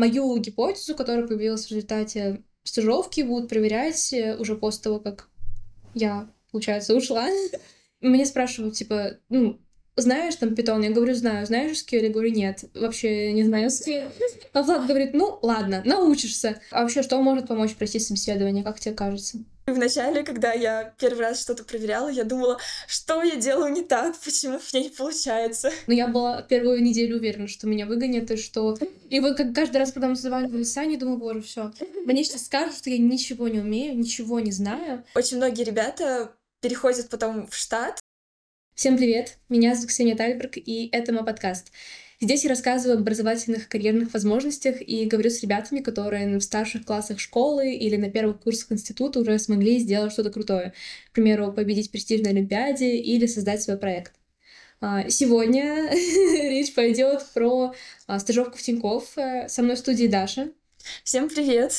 мою гипотезу, которая появилась в результате стажировки, будут проверять э, уже после того, как я, получается, ушла. Мне спрашивают, типа, ну, знаешь там питон? Я говорю, знаю. Знаешь SQL? Я говорю, нет. Вообще не знаю SQL. А Влад говорит, ну, ладно, научишься. А вообще, что может помочь пройти собеседование, как тебе кажется? Вначале, когда я первый раз что-то проверяла, я думала, что я делаю не так, почему у меня не получается. Но я была первую неделю уверена, что меня выгонят, и что... И вот как каждый раз, когда мы задавали в Лисане, думаю, боже, все. Мне сейчас скажут, что я ничего не умею, ничего не знаю. Очень многие ребята переходят потом в штат, Всем привет! Меня зовут Ксения Тальберг, и это мой подкаст. Здесь я рассказываю об образовательных карьерных возможностях и говорю с ребятами, которые в старших классах школы или на первых курсах института уже смогли сделать что-то крутое. К примеру, победить престижной олимпиаде или создать свой проект. А, сегодня речь пойдет про а, стажировку в Тинькофф. Э, со мной в студии Даша. Всем привет!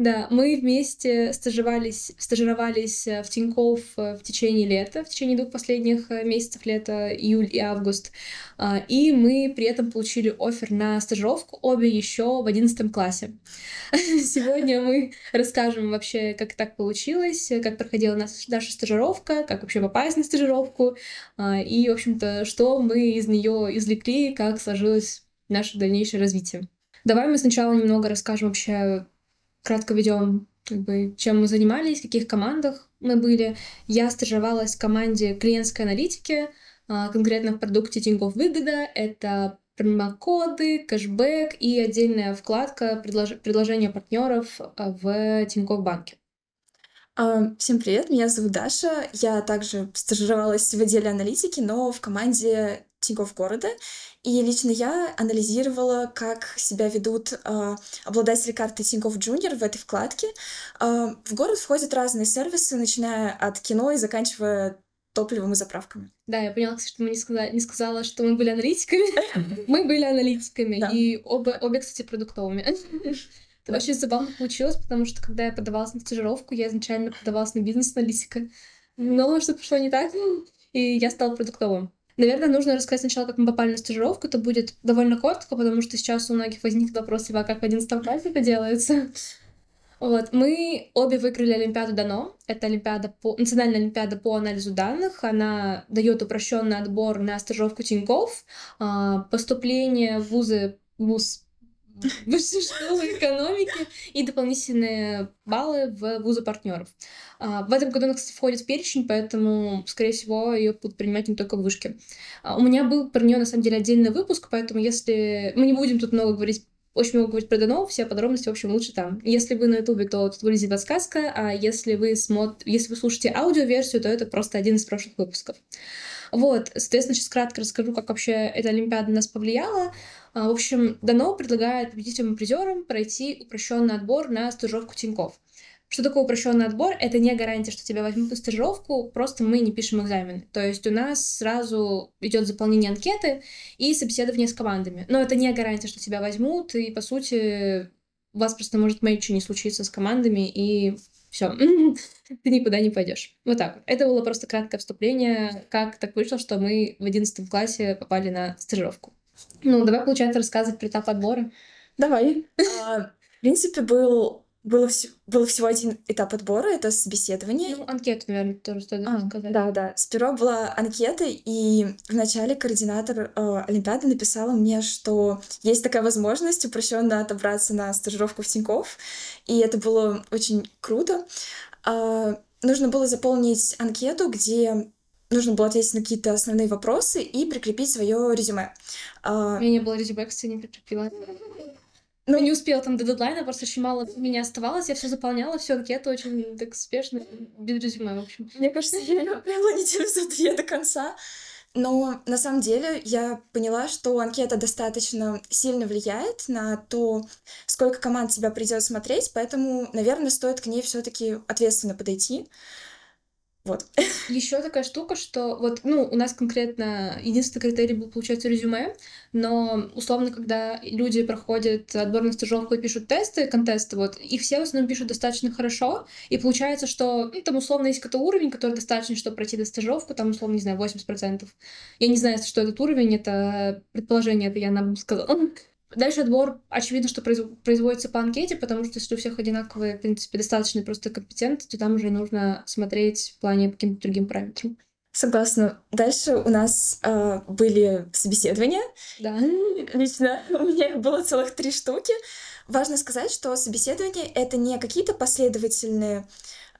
Да, мы вместе стажировались, стажировались э, в Тинькофф э, в течение лета, в течение двух последних э, месяцев лета, июль и август. А, и мы при этом получили офер на стажировку, обе еще в одиннадцатом классе. Сегодня мы расскажем вообще, как так получилось, как проходила наша стажировка, как вообще попасть на стажировку, а, и, в общем-то, что мы из нее извлекли, как сложилось наше дальнейшее развитие. Давай мы сначала немного расскажем вообще кратко ведем, как бы, чем мы занимались, в каких командах мы были. Я стажировалась в команде клиентской аналитики, а, конкретно в продукте Тинькофф Выгода. Это промокоды, кэшбэк и отдельная вкладка предлож... предложения партнеров а, в Тинькофф банке. А, всем привет, меня зовут Даша. Я также стажировалась в отделе аналитики, но в команде Тинькофф города. И лично я анализировала, как себя ведут э, обладатели карты Тинькофф Junior в этой вкладке. Э, в город входят разные сервисы, начиная от кино и заканчивая топливом и заправками. Да, я поняла, что мы не сказала, не сказала, что мы были аналитиками. Мы были аналитиками, и оба, обе, кстати, продуктовыми. Это очень забавно получилось, потому что когда я подавалась на стажировку, я изначально подавалась на бизнес-аналитика. Но что пошло не так, и я стала продуктовым. Наверное, нужно рассказать сначала, как мы попали на стажировку. Это будет довольно коротко, потому что сейчас у многих возник вопрос, типа, как в 11 классе это делается. Вот, мы обе выиграли Олимпиаду Дано. Это Олимпиада по... Национальная Олимпиада по анализу данных. Она дает упрощенный отбор на стажировку Тинькофф. А, поступление в вузы, вуз высшей школы экономики и дополнительные баллы в вузы партнеров. А, в этом году она, кстати, входит в перечень, поэтому, скорее всего, ее будут принимать не только в вышке. А, у меня был про нее, на самом деле, отдельный выпуск, поэтому если... Мы не будем тут много говорить очень много говорить про Дано, все подробности, в общем, лучше там. Если вы на Ютубе, то тут вылезет подсказка, а если вы, смотр... если вы слушаете аудиоверсию, то это просто один из прошлых выпусков. Вот, соответственно, сейчас кратко расскажу, как вообще эта Олимпиада на нас повлияла. А, в общем, Дано предлагает победителям и призерам пройти упрощенный отбор на стажировку Тиньков. Что такое упрощенный отбор? Это не гарантия, что тебя возьмут на стажировку, просто мы не пишем экзамены. То есть у нас сразу идет заполнение анкеты и собеседование с командами. Но это не гарантия, что тебя возьмут, и по сути у вас просто может ничего не случиться с командами, и все, ты никуда не пойдешь. Вот так. Это было просто краткое вступление, как так вышло, что мы в одиннадцатом классе попали на стажировку. Ну, давай, получается, рассказывать про этап отбора. Давай. А, в принципе, был было, вс... было всего один этап отбора, это собеседование. Ну, анкету, наверное, тоже стоит а, сказать. Да, да. Сперва была анкета, и вначале координатор э, Олимпиады написала мне, что есть такая возможность упрощенно отобраться на стажировку в Тинькофф, и это было очень круто. Э, нужно было заполнить анкету, где нужно было ответить на какие-то основные вопросы и прикрепить свое резюме. У меня не было резюме, кстати, не прикрепила. Ну, не успела там до дедлайна, просто очень мало меня оставалось. Я все заполняла, все анкету очень так спешно, без резюме, в общем. Мне кажется, я прямо неделю за две до конца. Но на самом деле я поняла, что анкета достаточно сильно влияет на то, сколько команд тебя придется смотреть, поэтому, наверное, стоит к ней все-таки ответственно подойти. Вот. Еще такая штука, что вот, ну, у нас конкретно единственный критерий был, получается, резюме, но условно, когда люди проходят отбор на стажировку и пишут тесты, контесты, вот, и все в основном пишут достаточно хорошо, и получается, что ну, там условно есть какой-то уровень, который достаточно, чтобы пройти до стажировку, там условно, не знаю, 80%. Я не знаю, что этот уровень, это предположение, это я нам сказала. Дальше отбор, очевидно, что производится по анкете, потому что если у всех одинаковые, в принципе, достаточно просто компетенции, то там уже нужно смотреть в плане по каким-то другим параметрам. Согласна. Дальше у нас э, были собеседования. Да. Лично у меня их было целых три штуки. Важно сказать, что собеседование — это не какие-то последовательные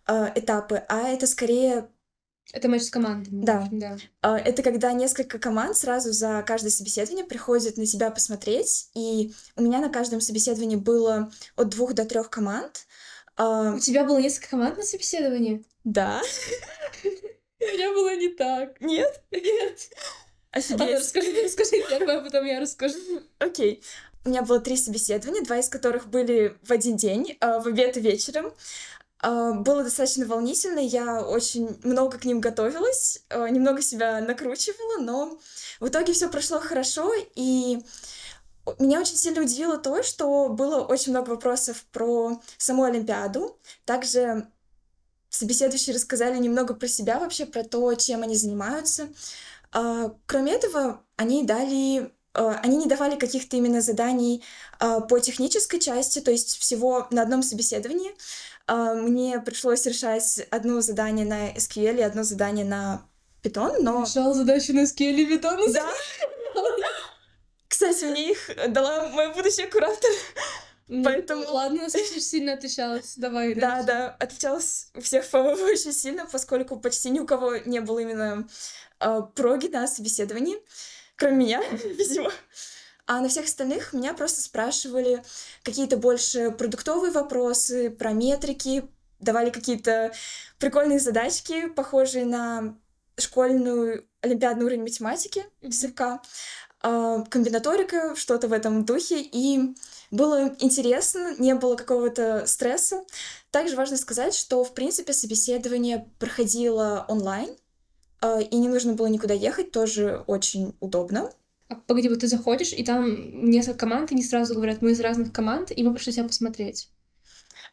э, этапы, а это скорее это матч с командами. Да. да. А, это когда несколько команд сразу за каждое собеседование приходят на тебя посмотреть. И у меня на каждом собеседовании было от двух до трех команд. А, у тебя было несколько команд на собеседовании? Да. У меня было не так. Нет? Нет. Офигеть. Расскажи, расскажи первое, а потом я расскажу. Окей. У меня было три собеседования, два из которых были в один день, а, в обед и вечером. А, было достаточно волнительно, я очень много к ним готовилась, а, немного себя накручивала, но в итоге все прошло хорошо, и меня очень сильно удивило то, что было очень много вопросов про саму Олимпиаду. Также собеседующие рассказали немного про себя вообще, про то, чем они занимаются. А, кроме этого, они дали они не давали каких-то именно заданий по технической части, то есть всего на одном собеседовании мне пришлось решать одно задание на SQL и одно задание на Python, но... Решал задачу на SQL и Python? Да. Кстати, мне их дала моя будущая куратор. Поэтому... Ладно, очень сильно отличалась. Давай. Да, да, отличалась у всех, по-моему, очень сильно, поскольку почти ни у кого не было именно э, проги на собеседовании, кроме меня, видимо. А на всех остальных меня просто спрашивали какие-то больше продуктовые вопросы, про метрики, давали какие-то прикольные задачки, похожие на школьную олимпиадный уровень математики, а, комбинаторика, что-то в этом духе, и было интересно, не было какого-то стресса. Также важно сказать, что, в принципе, собеседование проходило онлайн, а, и не нужно было никуда ехать, тоже очень удобно. А погоди, вот ты заходишь, и там несколько команд, и они сразу говорят, мы из разных команд, и мы пришли тебя посмотреть.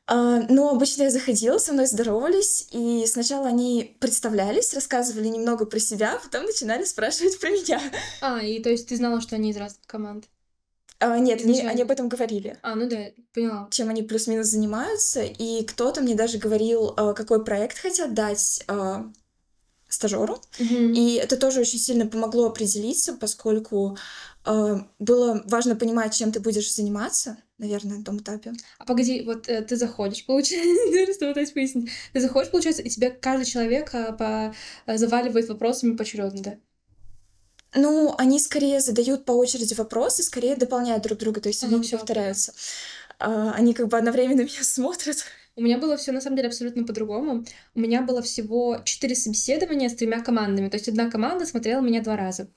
А, ну, обычно я заходила, со мной здоровались, и сначала они представлялись, рассказывали немного про себя, а потом начинали спрашивать про меня. А, и то есть ты знала, что они из разных команд? А, нет, они, они об этом говорили. А, ну да, поняла. Чем они плюс-минус занимаются, и кто-то мне даже говорил, а, какой проект хотят дать а, стажеру. Mm-hmm. И это тоже очень сильно помогло определиться, поскольку э, было важно понимать, чем ты будешь заниматься, наверное, на том этапе. А погоди, вот э, ты заходишь, получается, ты заходишь, получается, и тебе каждый человек э, по, э, заваливает вопросами поочередно, да? Ну, они скорее задают по очереди вопросы, скорее дополняют друг друга, то есть они все повторяются. Э, они как бы одновременно меня смотрят. У меня было все на самом деле абсолютно по-другому. У меня было всего четыре собеседования с тремя командами. То есть одна команда смотрела меня два раза.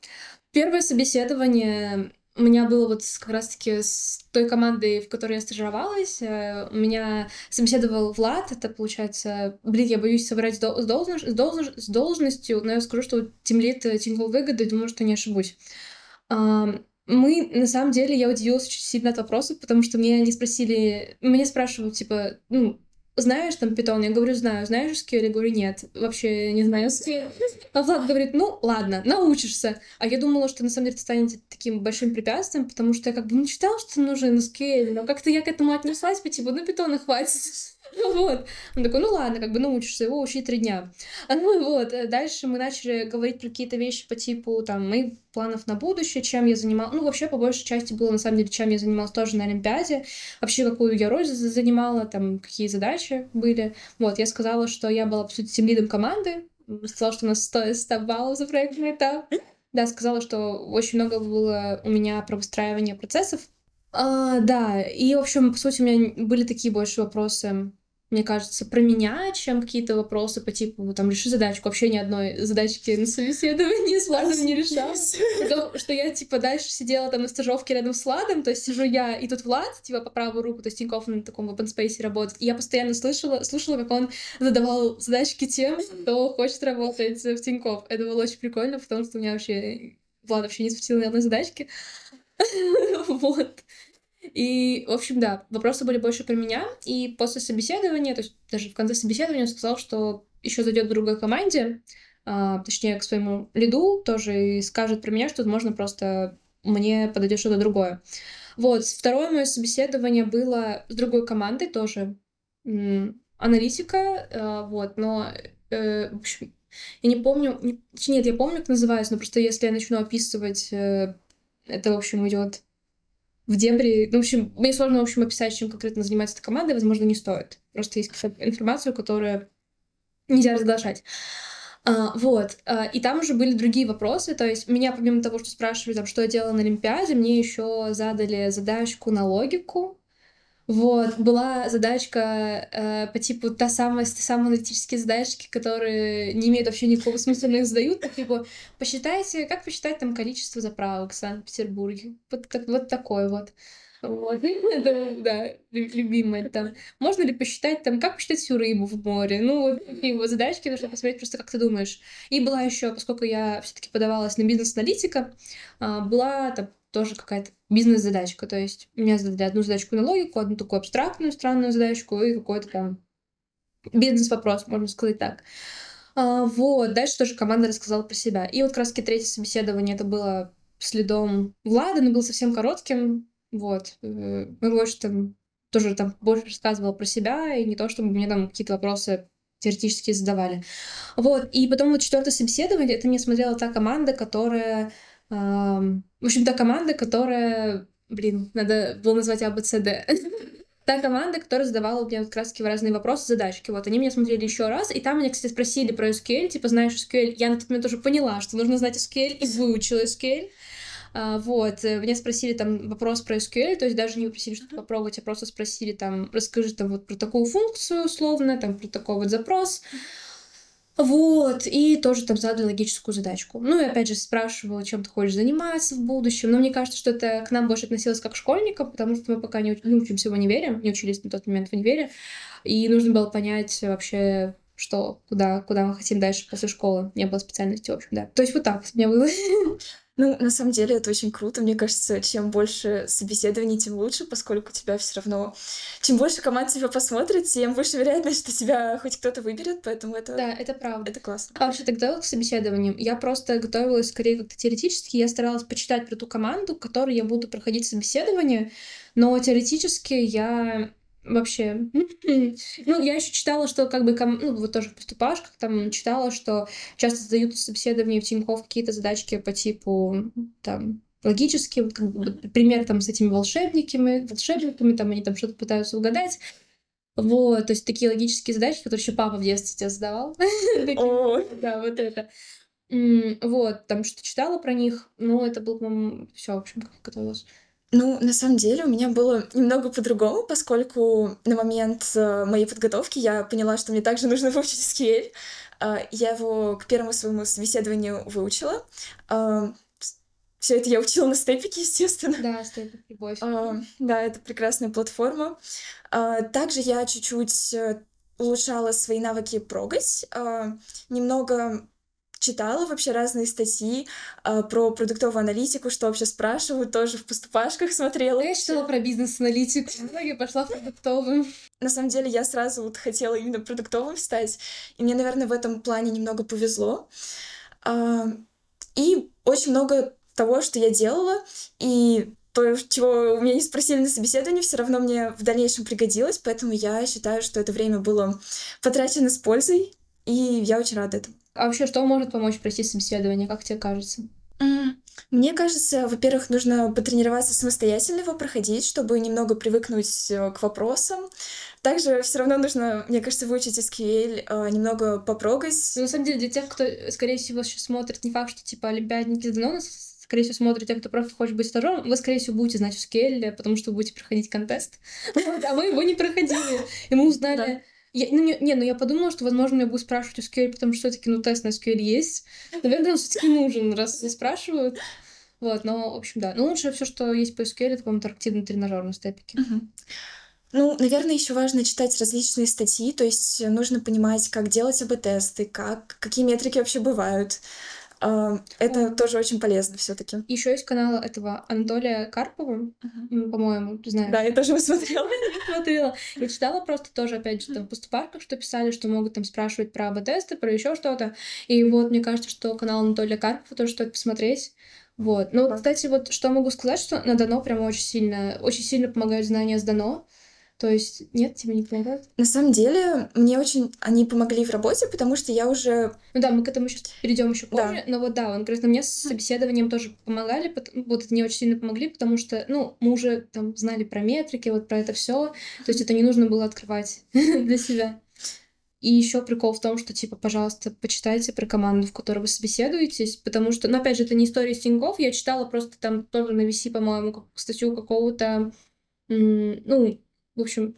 Первое собеседование у меня было вот как раз-таки с той командой, в которой я стажировалась. Э, у меня собеседовал Влад, это получается... Блин, я боюсь соврать с, должность, с, должность, с должностью, но я скажу, что тимлит Тинькофф выгоды, думаю, что не ошибусь. Мы, на самом деле, я удивилась очень сильно от вопросов, потому что мне не спросили... Меня спрашивают, типа, ну, знаешь там питон? Я говорю, знаю. Знаешь SQL? Я говорю, нет. Вообще не знаю SQL. А Влад говорит, ну, ладно, научишься. А я думала, что на самом деле это станет таким большим препятствием, потому что я как бы ну, читала, что нужен SQL, но как-то я к этому отнеслась, по типу, ну, питона хватит. Вот. Он такой, ну ладно, как бы научишься его учить три дня. Ну вот, э, дальше мы начали говорить про какие-то вещи по типу, там, моих планов на будущее, чем я занималась. Ну, вообще, по большей части было, на самом деле, чем я занималась тоже на Олимпиаде. Вообще, какую я роль занимала, там, какие задачи были. Вот, я сказала, что я была, по сути, тем лидом команды. Сказала, что у нас 100, 100 баллов за проектный этап. Да, сказала, что очень много было у меня про выстраивание процессов. А, да, и, в общем, по сути, у меня были такие больше вопросы мне кажется, про меня, чем какие-то вопросы по типу, там, реши задачку. Вообще ни одной задачки на собеседовании с Владом не решала. Потому что я, типа, дальше сидела там на стажировке рядом с Владом, то есть сижу я и тут Влад, типа, по правую руку, то есть Тинькофф на таком open space работает. И я постоянно слышала, слушала, как он задавал задачки тем, кто хочет работать в Тинькофф. Это было очень прикольно, потому что у меня вообще Влад вообще не спросил ни одной задачки. Вот. И, в общем, да, вопросы были больше про меня. И после собеседования, то есть даже в конце собеседования он сказал, что еще зайдет в другой команде, а, точнее, к своему лиду тоже и скажет про меня, что, возможно, просто мне подойдет что-то другое. Вот, второе мое собеседование было с другой командой тоже, аналитика, э, вот, но, э, в общем, я не помню, не, нет, я помню, как называется, но просто если я начну описывать, э, это, в общем, идет в дебри. Ну, в общем, мне сложно, в общем, описать, чем конкретно занимается эта команда, возможно, не стоит. Просто есть какая-то информация, которую нельзя разглашать. А, вот. А, и там уже были другие вопросы. То есть меня, помимо того, что спрашивали, там, что я делала на Олимпиаде, мне еще задали задачку на логику. Вот, была задачка э, по типу та самая, самые аналитические задачки, которые не имеют вообще никакого смысла, но их задают, так, типа, посчитайте, как посчитать там количество заправок в Санкт-Петербурге. Вот, так, вот такой вот. Вот, это, да, любимое там. Можно ли посчитать там, как посчитать всю рыбу в море? Ну, вот такие вот задачки, нужно посмотреть просто, как ты думаешь. И была еще, поскольку я все-таки подавалась на бизнес-аналитика, а, была там тоже какая-то бизнес-задачка. То есть меня задали одну задачку на логику, одну такую абстрактную, странную задачку и какой-то там бизнес-вопрос, можно сказать так. А, вот, дальше тоже команда рассказала про себя. И вот раз третье собеседование, это было следом Влада, но было совсем коротким, вот. Э, мы больше там тоже там больше рассказывала про себя, и не то, чтобы мне там какие-то вопросы теоретически задавали. Вот. И потом вот четвертое собеседование, это мне смотрела та команда, которая... В общем, та команда, которая... Блин, надо было назвать АБЦД. та команда, которая задавала мне как раз разные вопросы, задачки. Вот, они меня смотрели еще раз, и там меня, кстати, спросили про SQL, типа, знаешь SQL? Я на тот момент уже поняла, что нужно знать SQL, и выучила SQL. А, вот, э, меня спросили там вопрос про SQL, то есть даже не попросили что-то попробовать, а просто спросили там, расскажи там вот про такую функцию условно, там про такой вот запрос. Вот, и тоже там задали логическую задачку. Ну и опять же спрашивала, чем ты хочешь заниматься в будущем. Но мне кажется, что это к нам больше относилось как к школьникам, потому что мы пока не, не учимся в универе, не учились на тот момент в универе. И нужно было понять вообще, что, куда, куда мы хотим дальше после школы. Не было специальности, в общем, да. То есть вот так у меня было. Ну, на самом деле это очень круто. Мне кажется, чем больше собеседований, тем лучше, поскольку тебя все равно... Чем больше команд тебя посмотрит, тем больше вероятность, что тебя хоть кто-то выберет, поэтому это... Да, это правда. Это классно. А вообще, тогда к собеседованиям я просто готовилась скорее как-то теоретически. Я старалась почитать про ту команду, которой я буду проходить собеседование, но теоретически я вообще. Ну, я еще читала, что как бы, ну, вот тоже в поступашках там читала, что часто задают собеседование в Тинькофф какие-то задачки по типу, там, логические, вот, как бы, пример там с этими волшебниками, волшебниками, там они там что-то пытаются угадать. Вот, то есть такие логические задачки, которые еще папа в детстве тебе задавал. Да, вот это. Вот, там что читала про них, но это был, по-моему, все, в общем, как готовилась. Ну, на самом деле у меня было немного по-другому, поскольку на момент э, моей подготовки я поняла, что мне также нужно выучить SQL. А, я его к первому своему собеседованию выучила. А, Все это я учила на степике, естественно. Да, степик, любовь. А, да, это прекрасная платформа. Также я чуть-чуть э, улучшала свои навыки прогать. Немного читала вообще разные статьи э, про продуктовую аналитику, что вообще спрашивают, тоже в поступашках смотрела. Я читала про бизнес-аналитику, в итоге пошла в продуктовую. На самом деле я сразу вот хотела именно продуктовым стать, и мне, наверное, в этом плане немного повезло. Э, и очень много того, что я делала, и то, чего у меня не спросили на собеседовании, все равно мне в дальнейшем пригодилось, поэтому я считаю, что это время было потрачено с пользой, и я очень рада этому. А вообще, что может помочь пройти собеседование, как тебе кажется? Мне кажется, во-первых, нужно потренироваться самостоятельно его проходить, чтобы немного привыкнуть э, к вопросам. Также все равно нужно, мне кажется, выучить SQL, э, немного попрогать. Ну, на самом деле, для тех, кто, скорее всего, сейчас смотрит, не факт, что типа олимпиадники давно нас скорее всего, смотрит тех, кто просто хочет быть стажером, вы, скорее всего, будете знать SQL, потому что вы будете проходить контест. А мы его не проходили. И мы узнали я, ну, не, не, ну я подумала, что, возможно, я буду спрашивать SQL, потому что все-таки, ну, тест на SQL есть. Наверное, он все-таки нужен, раз все спрашивают. Вот, но, в общем, да. Но лучше все, что есть по SQL, это, по-моему, интерактивный тренажер на степике. Ну, наверное, еще важно читать различные статьи, то есть нужно понимать, как делать АБ-тесты, как, какие метрики вообще бывают. Это тоже очень полезно все-таки. Еще есть канал этого Анатолия Карпова, uh-huh. по-моему, ты знаешь. Да, я тоже его смотрела. смотрела. Я читала просто тоже, опять же, там в поступарках, что писали, что могут там спрашивать про АБ-тесты, про еще что-то. И вот мне кажется, что канал Анатолия Карпова тоже стоит посмотреть. Вот. Ну, кстати, вот что могу сказать, что на Дано прям очень сильно, очень сильно помогают знания с Дано. То есть, нет, тебе не помогают? На самом деле, мне очень они помогли в работе, потому что я уже... Ну да, мы к этому сейчас перейдем еще позже. Да. Но вот да, он говорит, на мне с собеседованием тоже помогали, вот это мне очень сильно помогли, потому что, ну, мы уже там знали про метрики, вот про это все. То есть это не нужно было открывать для себя. И еще прикол в том, что, типа, пожалуйста, почитайте про команду, в которой вы собеседуетесь, потому что, ну, опять же, это не история Тинькофф, я читала просто там тоже на VC, по-моему, статью какого-то, ну, в общем,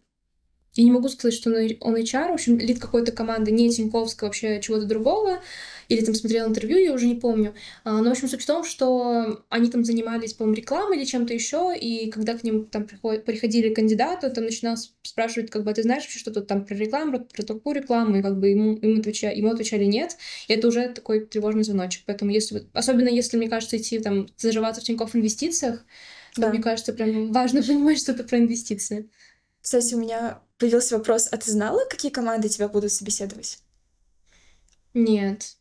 я не могу сказать, что он HR, в общем, лид какой-то команды, не Тиньковского, вообще чего-то другого, или там смотрел интервью, я уже не помню. А, но, в общем, суть в том, что они там занимались, по-моему, рекламой или чем-то еще, и когда к ним там приходили кандидаты, там начинал спрашивать, как бы, «А ты знаешь вообще что-то там про рекламу, про такую рекламу, и как бы ему, ему, отвечали, ему отвечали нет, и это уже такой тревожный звоночек. Поэтому, если, особенно если, мне кажется, идти там, заживаться в Тинькофф инвестициях, да. то, мне кажется, прям важно понимать что-то про инвестиции. Кстати, у меня появился вопрос, а ты знала, какие команды тебя будут собеседовать? Нет.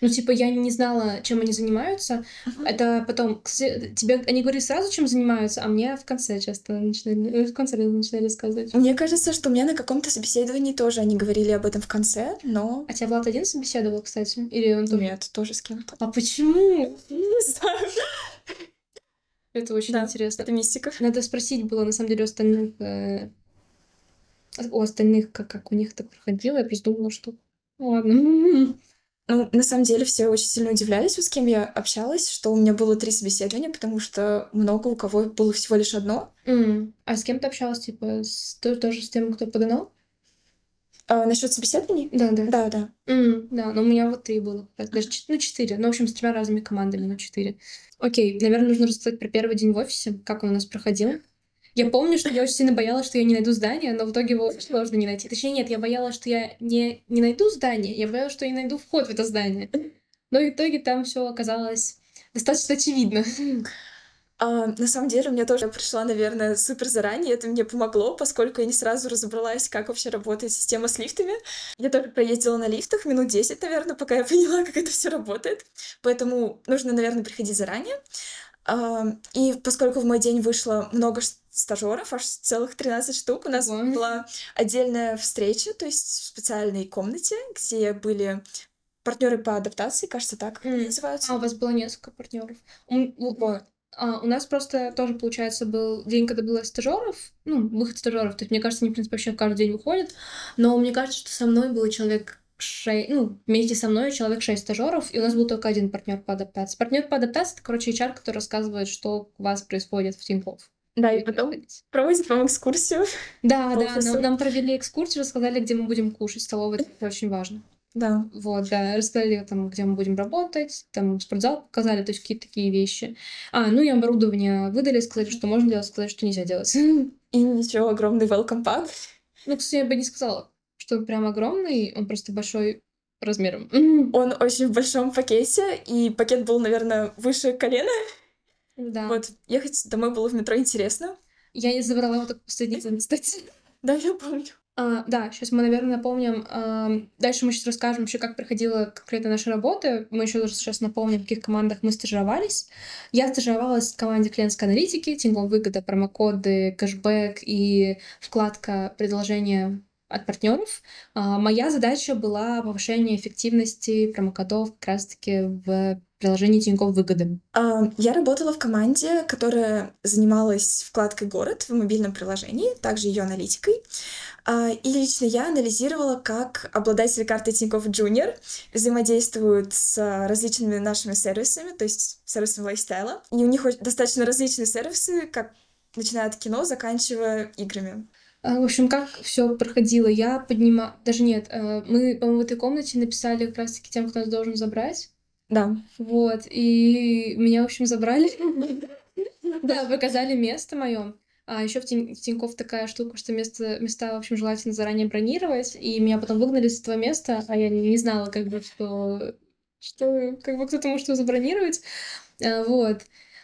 Ну, типа, я не знала, чем они занимаются. Uh-huh. Это потом... Кстати, тебе они говорили сразу, чем занимаются, а мне в конце часто начинали... Э, в конце начинали рассказывать. Мне кажется, что у меня на каком-то собеседовании тоже они говорили об этом в конце, но... А тебя Влад один собеседовал, кстати? Или он тоже? Нет, тоже с кем-то. А почему? Не знаю. Это очень да, интересно. Это мистика. Надо спросить было, на самом деле, у остальных... Э, у остальных, как, как у них так проходило. Я просто думала, что... Ну, ладно. Ну, на самом деле, все очень сильно удивлялись, с кем я общалась, что у меня было три собеседования, потому что много у кого было всего лишь одно. Mm. А с кем ты общалась, типа, с, тоже, тоже с тем, кто подано? А, насчет собеседований? Да, да. Да, да. Mm, да, но у меня вот три было. Даже ну, четыре. Ну, в общем, с тремя разными командами, но четыре. Окей, наверное, нужно рассказать про первый день в офисе, как он у нас проходил. Я помню, что я очень сильно боялась, что я не найду здание, но в итоге его очень сложно не найти. Точнее, нет, я боялась, что я не, не найду здание, я боялась, что я не найду вход в это здание. Но в итоге там все оказалось достаточно очевидно. А, на самом деле, у меня тоже пришла, наверное, супер заранее. Это мне помогло, поскольку я не сразу разобралась, как вообще работает система с лифтами. Я тоже проездила на лифтах минут 10, наверное, пока я поняла, как это все работает. Поэтому нужно, наверное, приходить заранее. А, и поскольку в мой день вышло много стажеров, аж целых 13 штук, у нас Ой. была отдельная встреча, то есть в специальной комнате, где были партнеры по адаптации, кажется, так mm. называются. А, у вас было несколько партнеров. Вот. А, у нас просто тоже, получается, был день, когда было стажеров, ну, выход стажеров. То есть, мне кажется, они, в принципе, вообще каждый день выходят. Но мне кажется, что со мной было человек шесть, ну, вместе со мной человек шесть стажеров, и у нас был только один партнер по адаптации. Партнер по адаптации это, короче, HR, который рассказывает, что у вас происходит в Тинькофф. Да, и потом проводит вам экскурсию. Да, да, нам, нам провели экскурсию, рассказали, где мы будем кушать в столовой, это очень важно. Да. Вот, да, рассказали там, где мы будем работать, там спортзал показали, то есть какие-то такие вещи. А, ну и оборудование выдали, сказали, что можно делать, сказали, что нельзя делать. И ничего, огромный welcome pack. Ну, кстати, я бы не сказала, что он прям огромный, он просто большой размером. Он очень в большом пакете, и пакет был, наверное, выше колена. Да. Вот, ехать домой было в метро интересно. Я не забрала его только последний день, кстати. Да, я помню. А, да, сейчас мы, наверное, напомним. А, дальше мы сейчас расскажем вообще, как проходила конкретно наша работа. Мы еще сейчас напомним, в каких командах мы стажировались. Я стажировалась в команде клиентской аналитики, Тинькофф выгода, промокоды, кэшбэк и вкладка предложения от партнеров. А, моя задача была повышение эффективности промокодов как раз-таки в приложении Тинькофф Выгоды. Я работала в команде, которая занималась вкладкой «Город» в мобильном приложении, также ее аналитикой. А, и лично я анализировала, как обладатели карты Тинькофф Junior взаимодействуют с различными нашими сервисами, то есть сервисами лайфстайла. И у них достаточно различные сервисы, как начиная от кино, заканчивая играми. А, в общем, как все проходило? Я поднимала... Даже нет, э, мы, по-моему, в этой комнате написали как раз-таки тем, кто нас должен забрать. Да. Вот, и меня, в общем, забрали. Да, показали место мое. А еще в, Тинь, в Тинькофф такая штука, что место, места, в общем, желательно заранее бронировать. И меня потом выгнали с этого места, а я не, не знала, как бы, что, что как бы кто-то может его забронировать. А, вот.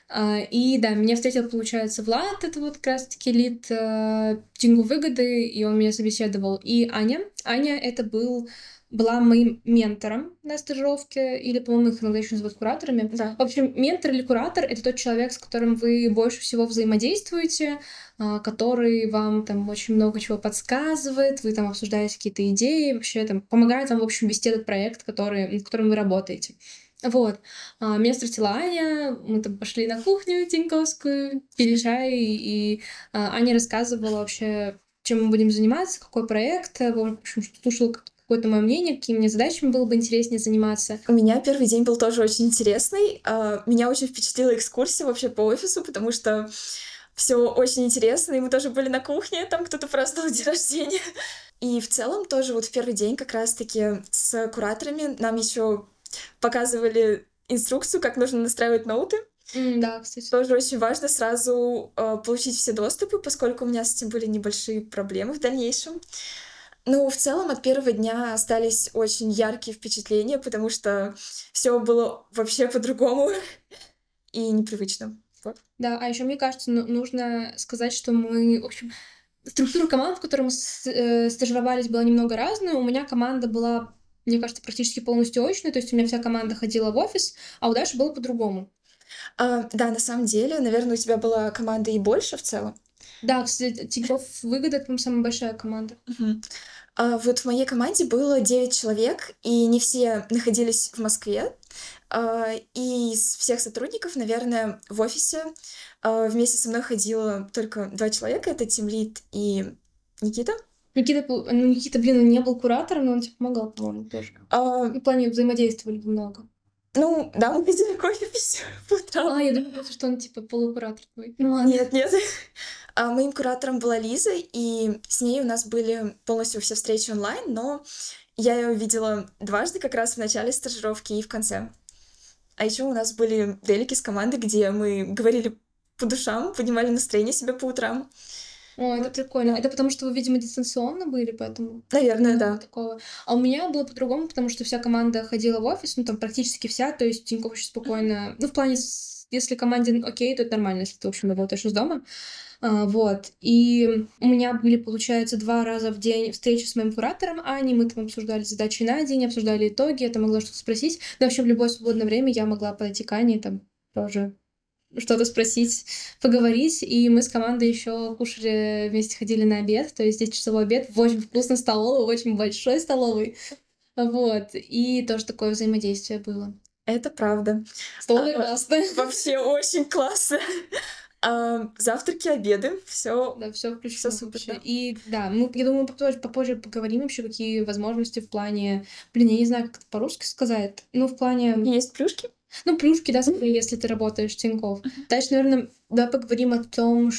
А, и да, меня встретил, получается, Влад, это вот как раз-таки лид э, Тингу выгоды, и он меня собеседовал. И Аня. Аня это был была моим ментором на стажировке, или, по-моему, их иногда еще называют кураторами. Да. В общем, ментор или куратор — это тот человек, с которым вы больше всего взаимодействуете, а, который вам там очень много чего подсказывает, вы там обсуждаете какие-то идеи, вообще там помогает вам, в общем, вести этот проект, который, над которым вы работаете. Вот. А, меня встретила Аня, мы там пошли на кухню Тиньковскую, пили чай, и а, Аня рассказывала вообще, чем мы будем заниматься, какой проект, в общем, слушала какое-то мое мнение, какими мне задачами было бы интереснее заниматься. У меня первый день был тоже очень интересный. А, меня очень впечатлила экскурсия вообще по офису, потому что все очень интересно, и мы тоже были на кухне, там кто-то праздновал день рождения. И в целом тоже вот в первый день как раз-таки с кураторами нам еще показывали инструкцию, как нужно настраивать ноуты. Mm, да, кстати. Тоже очень важно сразу э, получить все доступы, поскольку у меня с этим были небольшие проблемы в дальнейшем. Ну, в целом от первого дня остались очень яркие впечатления, потому что все было вообще по-другому и непривычно. Вот. Да, а еще мне кажется, ну, нужно сказать, что мы, в общем, структура команд, в которой мы э, стажировались, была немного разная. У меня команда была мне кажется, практически полностью очно. То есть у меня вся команда ходила в офис, а у Даши было по-другому. А, да, на самом деле, наверное, у тебя была команда и больше в целом. Да, кстати, Тинькофф Выгода, по самая большая команда. Угу. А, вот в моей команде было 9 человек, и не все находились в Москве. А, и из всех сотрудников, наверное, в офисе а, вместе со мной ходило только два человека. Это Тимлит и Никита. Никита, ну, Никита, блин, он не был куратором, но он тебе помогал, по-моему, тоже. А... В плане взаимодействовали много. Ну, да, мы пили кофе по утрам. А, я думала, что он, типа, полукуратор твой. Ну, ладно. Нет, нет. А моим куратором была Лиза, и с ней у нас были полностью все встречи онлайн, но я ее видела дважды, как раз в начале стажировки и в конце. А еще у нас были делики с команды, где мы говорили по душам, поднимали настроение себе по утрам. О, это прикольно. Это потому, что вы, видимо, дистанционно были, поэтому... Наверное, да. Такого. А у меня было по-другому, потому что вся команда ходила в офис, ну, там практически вся, то есть Тинькофф очень спокойно... Ну, в плане, если команде окей, то это нормально, если ты, в общем, работаешь из дома. А, вот. И у меня были, получается, два раза в день встречи с моим куратором Аней. Мы там обсуждали задачи на день, обсуждали итоги, это могла что-то спросить. Но вообще в любое свободное время я могла подойти к Ане и там тоже что-то спросить, поговорить. И мы с командой еще кушали, вместе ходили на обед, то есть здесь часовой обед в очень вкусной столовой, очень большой столовой. Вот. И тоже такое взаимодействие было. Это правда. Столовая а, классно. Вообще очень классно. А, завтраки, обеды, все. Да, все включено. Все супер. Да. И да, мы, я думаю, попозже, попозже поговорим вообще, какие возможности в плане. Блин, я не знаю, как это по-русски сказать. Ну, в плане. Есть плюшки? Ну, плюшки, да, если ты работаешь в Тинькофф. Дальше, наверное, давай поговорим о том,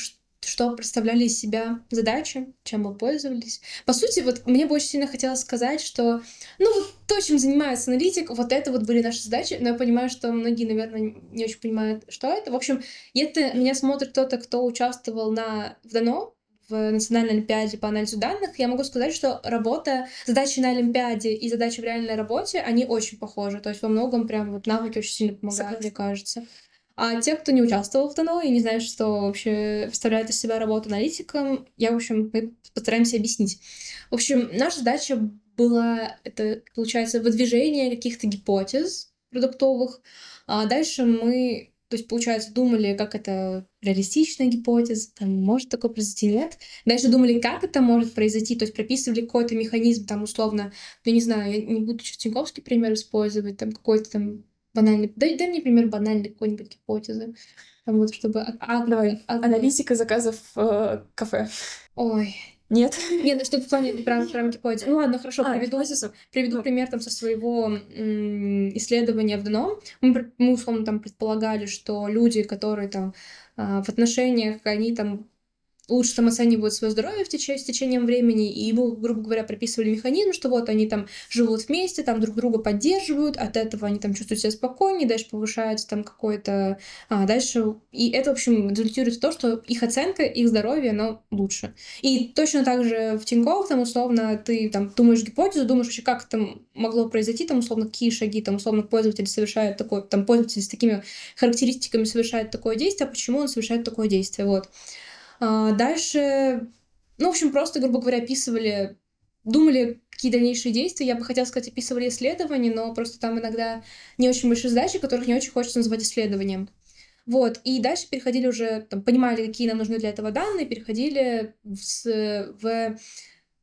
что представляли из себя задачи, чем мы пользовались. По сути, вот мне бы очень сильно хотелось сказать, что, ну, вот то, чем занимается аналитик, вот это вот были наши задачи, но я понимаю, что многие, наверное, не очень понимают, что это. В общем, это меня смотрит кто-то, кто участвовал на, в ДАНО, в Национальной Олимпиаде по анализу данных, я могу сказать, что работа, задачи на Олимпиаде и задачи в реальной работе, они очень похожи. То есть во многом прям вот навыки очень сильно помогают, мне кажется. А те, кто не участвовал в ТНО и не знает, что вообще представляет из себя работа аналитиком, я, в общем, мы постараемся объяснить. В общем, наша задача была, это, получается, выдвижение каких-то гипотез продуктовых. А дальше мы то есть, получается, думали, как это реалистичная гипотеза, там, может такое произойти, нет. Дальше думали, как это может произойти, то есть прописывали какой-то механизм, там, условно, я не знаю, я не буду сейчас Тиньковский пример использовать, там, какой-то там банальный, дай, дай мне пример банальной какой-нибудь гипотезы. Там вот, чтобы... А, Давай, а, аналитика заказов э, кафе. Ой, нет? Нет, ну что в плане прям, прям гипотезы. Ну ладно, хорошо, а, приведу, приведу ну. пример там со своего исследования в ДНО. Мы, мы, условно, там предполагали, что люди, которые там а, в отношениях, они там лучше там оценивают свое здоровье в течение, с течением времени, и ему, грубо говоря, прописывали механизм, что вот они там живут вместе, там друг друга поддерживают, от этого они там чувствуют себя спокойнее, дальше повышается там какое-то... А, дальше... И это, в общем, результирует в то, что их оценка, их здоровье, оно лучше. И точно так же в Тинькофф, там, условно, ты там думаешь гипотезу, думаешь вообще, как это могло произойти, там, условно, какие шаги, там, условно, пользователь совершает такое, там, пользователь с такими характеристиками совершает такое действие, а почему он совершает такое действие, вот. А, дальше, ну, в общем, просто, грубо говоря, описывали думали, какие дальнейшие действия. Я бы хотела сказать, описывали исследования, но просто там иногда не очень большие задачи, которых не очень хочется называть исследованием. Вот, и дальше переходили уже, там, понимали, какие нам нужны для этого данные, переходили в, в,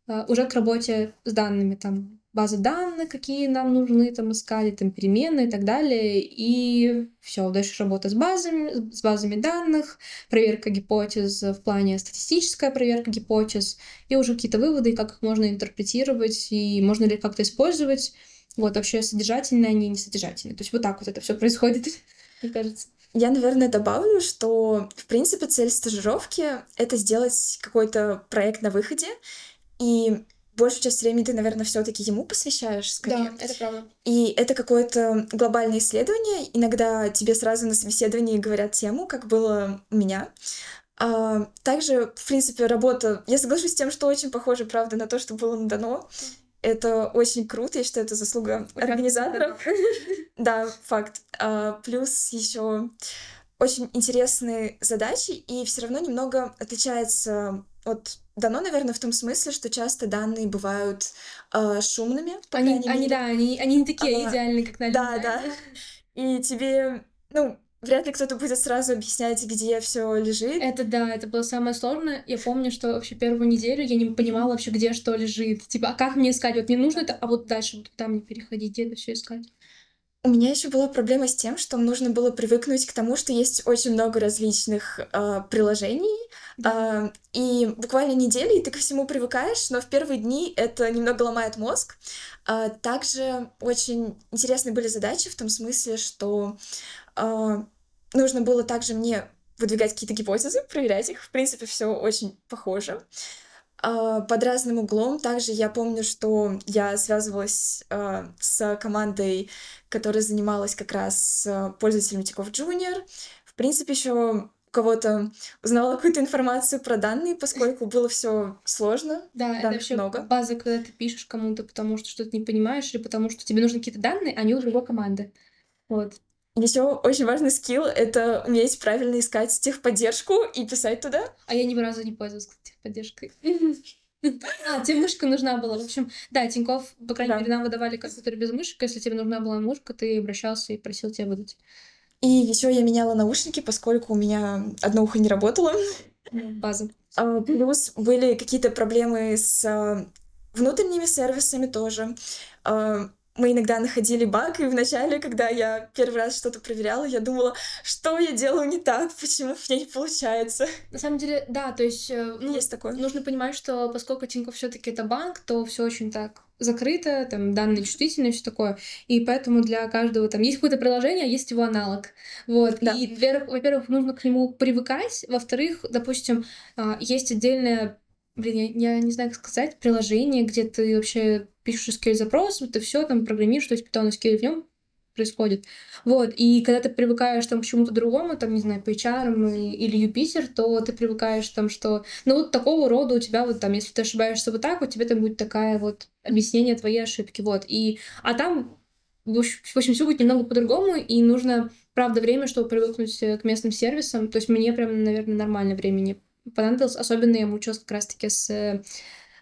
в уже к работе с данными, там, базы данных, какие нам нужны, там искали, там переменные и так далее. И все, дальше работа с базами, с базами данных, проверка гипотез в плане статистическая проверка гипотез, и уже какие-то выводы, как их можно интерпретировать, и можно ли как-то использовать. Вот, вообще содержательные они, несодержательные. То есть вот так вот это все происходит, мне кажется. Я, наверное, добавлю, что, в принципе, цель стажировки — это сделать какой-то проект на выходе, и большую часть времени ты, наверное, все-таки ему посвящаешь, скорее. Да, это правда. И это какое-то глобальное исследование. Иногда тебе сразу на собеседовании говорят тему, как было у меня. А, также, в принципе, работа... Я соглашусь с тем, что очень похоже, правда, на то, что было на Дано. Это очень круто, я считаю, это заслуга организаторов. Да, факт. А, плюс еще очень интересные задачи, и все равно немного отличается от дано, наверное, в том смысле, что часто данные бывают э, шумными. Они, они, да, они, они не такие а, идеальные, как на Да, да. И тебе, ну, вряд ли кто-то будет сразу объяснять, где все лежит. Это да, это было самое сложное. Я помню, что вообще первую неделю я не понимала вообще, где что лежит. Типа, а как мне искать? Вот мне нужно это, а вот дальше вот куда мне переходить, где это все искать? У меня еще была проблема с тем, что нужно было привыкнуть к тому, что есть очень много различных э, приложений, да. э, и буквально недели, и ты ко всему привыкаешь, но в первые дни это немного ломает мозг. Э, также очень интересные были задачи в том смысле, что э, нужно было также мне выдвигать какие-то гипотезы, проверять их. В принципе, все очень похоже. Под разным углом. Также я помню, что я связывалась э, с командой, которая занималась как раз с пользователями Тинькофф Junior. В принципе, еще кого-то узнала какую-то информацию про данные, поскольку было все сложно. Да, это вообще много. база, когда ты пишешь кому-то, потому что что-то не понимаешь, или потому что тебе нужны какие-то данные, а не у другой команды. Вот. Еще очень важный скилл — это уметь правильно искать техподдержку и писать туда. А я ни разу не пользовалась техподдержкой. А, тебе мышка нужна была. В общем, да, Тинькофф, по крайней мере, нам выдавали компьютер без мышек. Если тебе нужна была мышка, ты обращался и просил тебя выдать. И еще я меняла наушники, поскольку у меня одно ухо не работало. База. А, плюс были какие-то проблемы с а, внутренними сервисами тоже. Мы иногда находили баг, и вначале, когда я первый раз что-то проверяла, я думала, что я делаю не так, почему у меня не получается. На самом деле, да, то есть э, ну, есть такое. Нужно понимать, что поскольку Тинькофф все-таки это банк, то все очень так закрыто, там данные чувствительные, все такое. И поэтому для каждого там есть какое-то приложение, а есть его аналог. Вот. Да. И, во-первых, нужно к нему привыкать. Во-вторых, допустим, а, есть отдельная блин, я, я не знаю, как сказать, приложение, где ты вообще пишешь SQL-запрос, вот и все там программируешь, то есть Python SQL в нем происходит. Вот, и когда ты привыкаешь там к чему-то другому, там, не знаю, по HR или Юпитер, то ты привыкаешь там, что, ну, вот такого рода у тебя вот там, если ты ошибаешься вот так, у тебя там будет такая вот объяснение твоей ошибки, вот. И, а там, в общем, все будет немного по-другому, и нужно, правда, время, чтобы привыкнуть к местным сервисам. То есть мне прям, наверное, нормально времени понадобилось. Особенно я мучилась как раз-таки с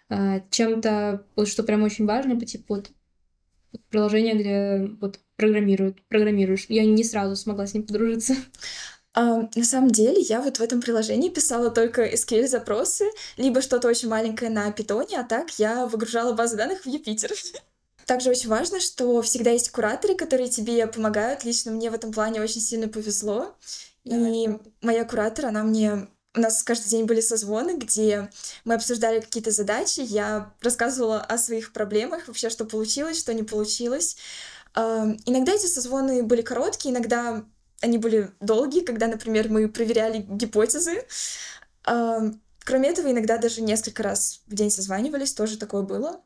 э, чем-то, вот, что прям очень важно, по типу вот, вот приложение, где вот программируют, программируешь. Я не сразу смогла с ним подружиться. Uh, на самом деле, я вот в этом приложении писала только SQL-запросы, либо что-то очень маленькое на питоне, а так я выгружала базы данных в Юпитер. Также очень важно, что всегда есть кураторы, которые тебе помогают. Лично мне в этом плане очень сильно повезло. Да, и моя куратор, она мне у нас каждый день были созвоны, где мы обсуждали какие-то задачи, я рассказывала о своих проблемах, вообще, что получилось, что не получилось. Иногда эти созвоны были короткие, иногда они были долгие, когда, например, мы проверяли гипотезы. Кроме этого, иногда даже несколько раз в день созванивались, тоже такое было.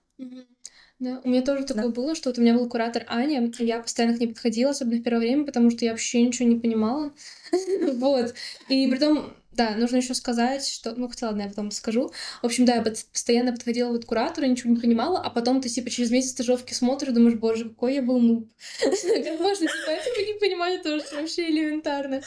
Да, у меня тоже такое да. было, что вот у меня был куратор Аня, я постоянно к ней подходила, особенно в первое время, потому что я вообще ничего не понимала. Вот. И при том да, нужно еще сказать, что... Ну, хотя ладно, я потом скажу. В общем, да, я постоянно подходила вот к куратору, ничего не понимала, а потом ты, типа, через месяц стажировки смотришь, думаешь, боже, какой я был нуб. Как можно, типа, этого не понимать, тоже вообще элементарно.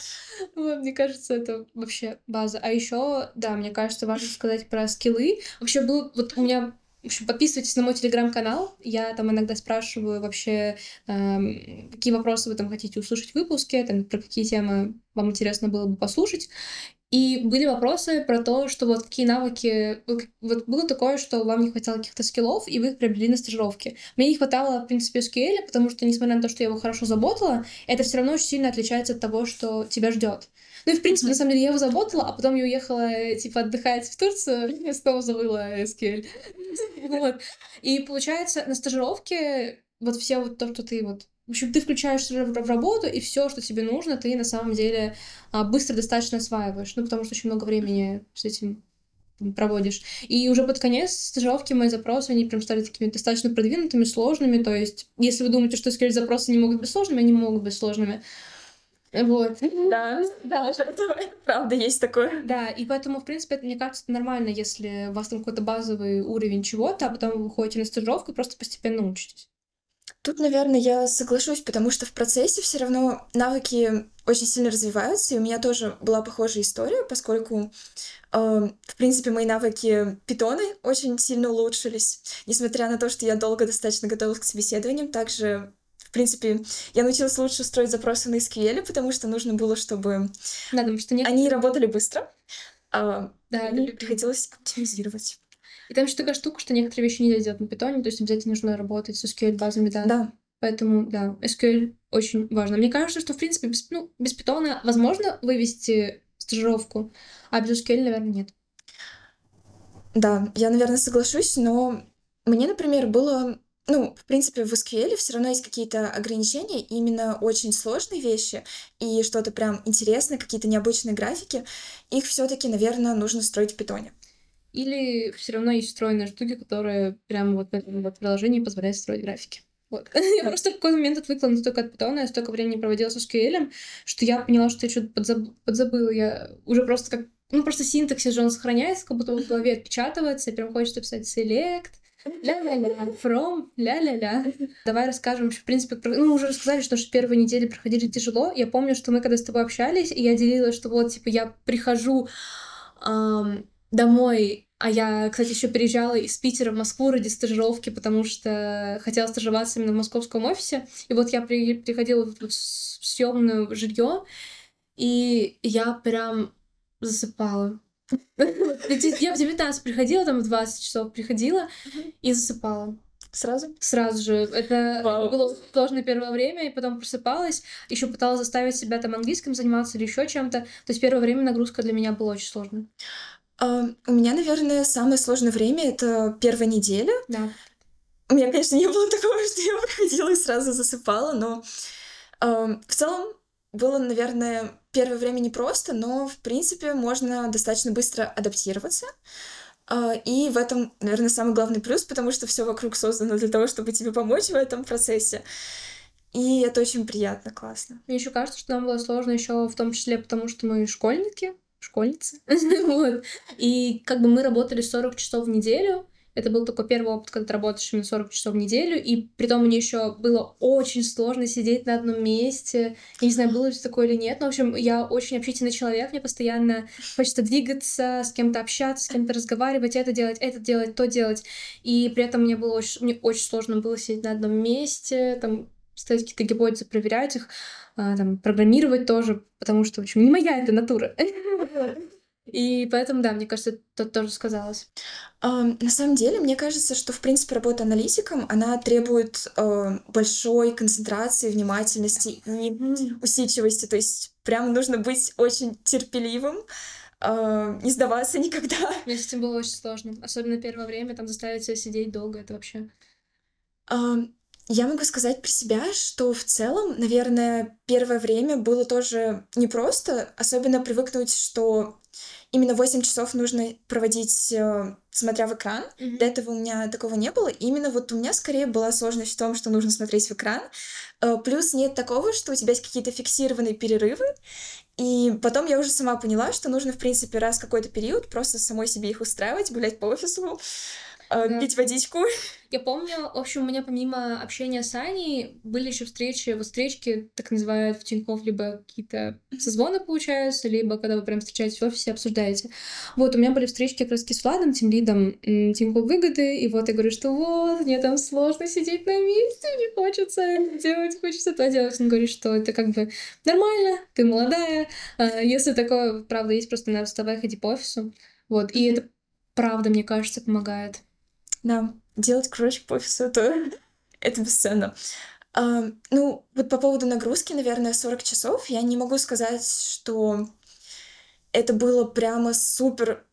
Мне кажется, это вообще база. А еще, да, мне кажется, важно сказать про скиллы. Вообще, был... Вот у меня в общем, подписывайтесь на мой телеграм-канал. Я там иногда спрашиваю вообще, эм, какие вопросы вы там хотите услышать в выпуске, там, про какие темы вам интересно было бы послушать. И были вопросы про то, что вот какие навыки... Вот было такое, что вам не хватало каких-то скиллов, и вы их приобрели на стажировке. Мне не хватало, в принципе, SQL, потому что, несмотря на то, что я его хорошо заботала, это все равно очень сильно отличается от того, что тебя ждет. Ну и, в принципе, на самом деле, я его заботала, а потом я уехала, типа, отдыхать в Турцию, и снова забыла SQL. Вот. И получается, на стажировке вот все вот то, что ты вот в общем, ты включаешься в работу, и все, что тебе нужно, ты на самом деле а, быстро достаточно осваиваешь. Ну, потому что очень много времени с этим проводишь. И уже под конец стажировки мои запросы, они прям стали такими достаточно продвинутыми, сложными. То есть, если вы думаете, что SQL запросы не могут быть сложными, они могут быть сложными. Вот. Да, да, правда есть такое. Да, и поэтому, в принципе, это, мне кажется, нормально, если у вас там какой-то базовый уровень чего-то, а потом вы выходите на стажировку и просто постепенно учитесь. Тут, наверное, я соглашусь, потому что в процессе все равно навыки очень сильно развиваются, и у меня тоже была похожая история, поскольку, э, в принципе, мои навыки питоны очень сильно улучшились, несмотря на то, что я долго достаточно готовилась к собеседованиям, также принципе, я научилась лучше строить запросы на SQL, потому что нужно было, чтобы да, потому что они работали быстро. А, да, и приходилось оптимизировать. И там еще такая штука, что некоторые вещи нельзя делать на питоне, то есть обязательно нужно работать с SQL базами данных. Да. Поэтому, да, SQL очень важно. Мне кажется, что, в принципе, без, ну, без питона возможно вывести стажировку, а без SQL, наверное, нет. Да, я, наверное, соглашусь, но мне, например, было ну, в принципе, в SQL все равно есть какие-то ограничения, именно очень сложные вещи и что-то прям интересное, какие-то необычные графики, их все-таки, наверное, нужно строить в питоне. Или все равно есть встроенные штуки, которые прямо вот в этом вот приложении позволяют строить графики. Вот. я просто в какой-то момент отвыкла настолько от питона, я столько времени проводила с SQL, что я поняла, что я что-то подзаб... подзабыла. Я уже просто как... Ну, просто синтаксис же он сохраняется, как будто в голове отпечатывается, и прям хочется писать select, ля-ля-ля, from, ля-ля-ля. Давай расскажем, в принципе, про... ну, уже рассказали, что наши первые недели проходили тяжело. Я помню, что мы когда с тобой общались, и я делилась, что вот, типа, я прихожу эм, домой, а я, кстати, еще переезжала из Питера в Москву ради стажировки, потому что хотела стажироваться именно в московском офисе. И вот я при, приходила в съемное жилье, и я прям засыпала. Я в 19 приходила, там в 20 часов приходила и засыпала. Сразу? Сразу же. Это Вау. было сложное первое время, и потом просыпалась, еще пыталась заставить себя там английским заниматься или еще чем-то. То есть первое время нагрузка для меня была очень сложной. А, у меня, наверное, самое сложное время — это первая неделя. Да. У меня, конечно, не было такого, что я приходила и сразу засыпала, но э, в целом было, наверное, первое время непросто, но, в принципе, можно достаточно быстро адаптироваться. Э, и в этом, наверное, самый главный плюс, потому что все вокруг создано для того, чтобы тебе помочь в этом процессе. И это очень приятно, классно. Мне еще кажется, что нам было сложно еще в том числе, потому что мы школьники, школьницы. вот. И как бы мы работали 40 часов в неделю. Это был такой первый опыт, когда ты работаешь именно 40 часов в неделю. И при том мне еще было очень сложно сидеть на одном месте. Я не знаю, было ли такое или нет. Но, в общем, я очень общительный человек. Мне постоянно хочется двигаться, с кем-то общаться, с кем-то разговаривать, это делать, это делать, то делать. И при этом мне было очень, мне очень сложно было сидеть на одном месте, там, ставить какие-то гипотезы, проверять их. А, там, программировать тоже, потому что, в общем, не моя эта натура. И поэтому, да, мне кажется, это тоже сказалось. На самом деле, мне кажется, что, в принципе, работа аналитиком, она требует uh, большой концентрации, внимательности и усидчивости. То есть прям нужно быть очень терпеливым, uh, не сдаваться никогда. Мне с этим было очень сложно. Особенно первое время, там заставить себя сидеть долго, это вообще... Я могу сказать про себя, что в целом, наверное, первое время было тоже непросто, особенно привыкнуть, что именно 8 часов нужно проводить, э, смотря в экран. Mm-hmm. До этого у меня такого не было. Именно вот у меня скорее была сложность в том, что нужно смотреть в экран. Э, плюс нет такого, что у тебя есть какие-то фиксированные перерывы. И потом я уже сама поняла, что нужно, в принципе, раз какой-то период просто самой себе их устраивать, гулять по офису, да. пить водичку. Я помню, в общем, у меня помимо общения с Аней были еще встречи, вот встречки, так называют в Тинькофф, либо какие-то созвоны получаются, либо когда вы прям встречаетесь в офисе, обсуждаете. Вот, у меня были встречки как раз с Владом, тем лидом Тинькофф выгоды, и вот я говорю, что вот, мне там сложно сидеть на месте, мне хочется делать, хочется то делать. Он говорит, что это как бы нормально, ты молодая, а, если такое, правда, есть, просто надо вставай, ходи по офису. Вот, и это правда, мне кажется, помогает. Да, делать кружочек по офису, это, это бесценно. А, ну, вот по поводу нагрузки, наверное, 40 часов, я не могу сказать, что это было прямо супер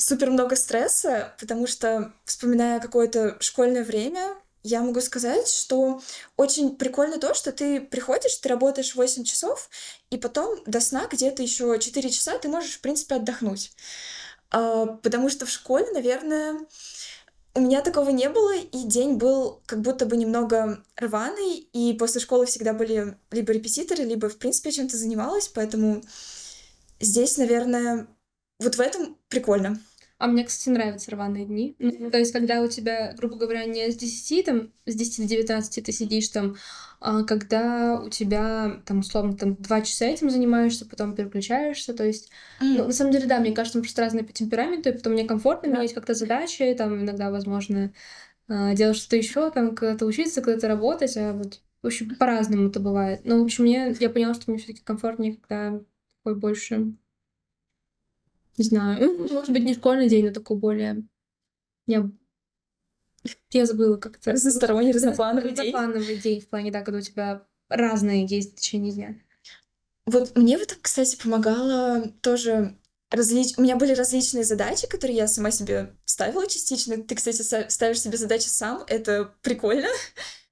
супер много стресса, потому что, вспоминая какое-то школьное время, я могу сказать, что очень прикольно то, что ты приходишь, ты работаешь 8 часов, и потом до сна где-то еще 4 часа ты можешь, в принципе, отдохнуть. А, потому что в школе, наверное, у меня такого не было, и день был как будто бы немного рваный, и после школы всегда были либо репетиторы, либо, в принципе, чем-то занималась, поэтому здесь, наверное, вот в этом прикольно. А мне, кстати, нравятся рваные дни. Ну, то есть, когда у тебя, грубо говоря, не с 10, там, с 10 до 19 ты сидишь там, а когда у тебя, там, условно, там, два часа этим занимаешься, потом переключаешься, то есть, mm. ну, на самом деле, да, мне кажется, мы просто разные по темпераменту, и потом мне комфортно, yeah. у меня есть как-то задачи, там, иногда, возможно, а, делать что-то еще, там, когда-то учиться, когда-то работать, а вот, в общем, по-разному это бывает. Но, в общем, мне, я поняла, что мне все таки комфортнее, когда такой больше не знаю. Может быть, не школьный день, но такой более... Я, я забыла как-то. Разносторонний, разноплановый день. Разноплановый день в плане, да, когда у тебя разные есть в течение дня. Вот мне в этом, кстати, помогало тоже различ... У меня были различные задачи, которые я сама себе ставила частично. Ты, кстати, ставишь себе задачи сам. Это прикольно,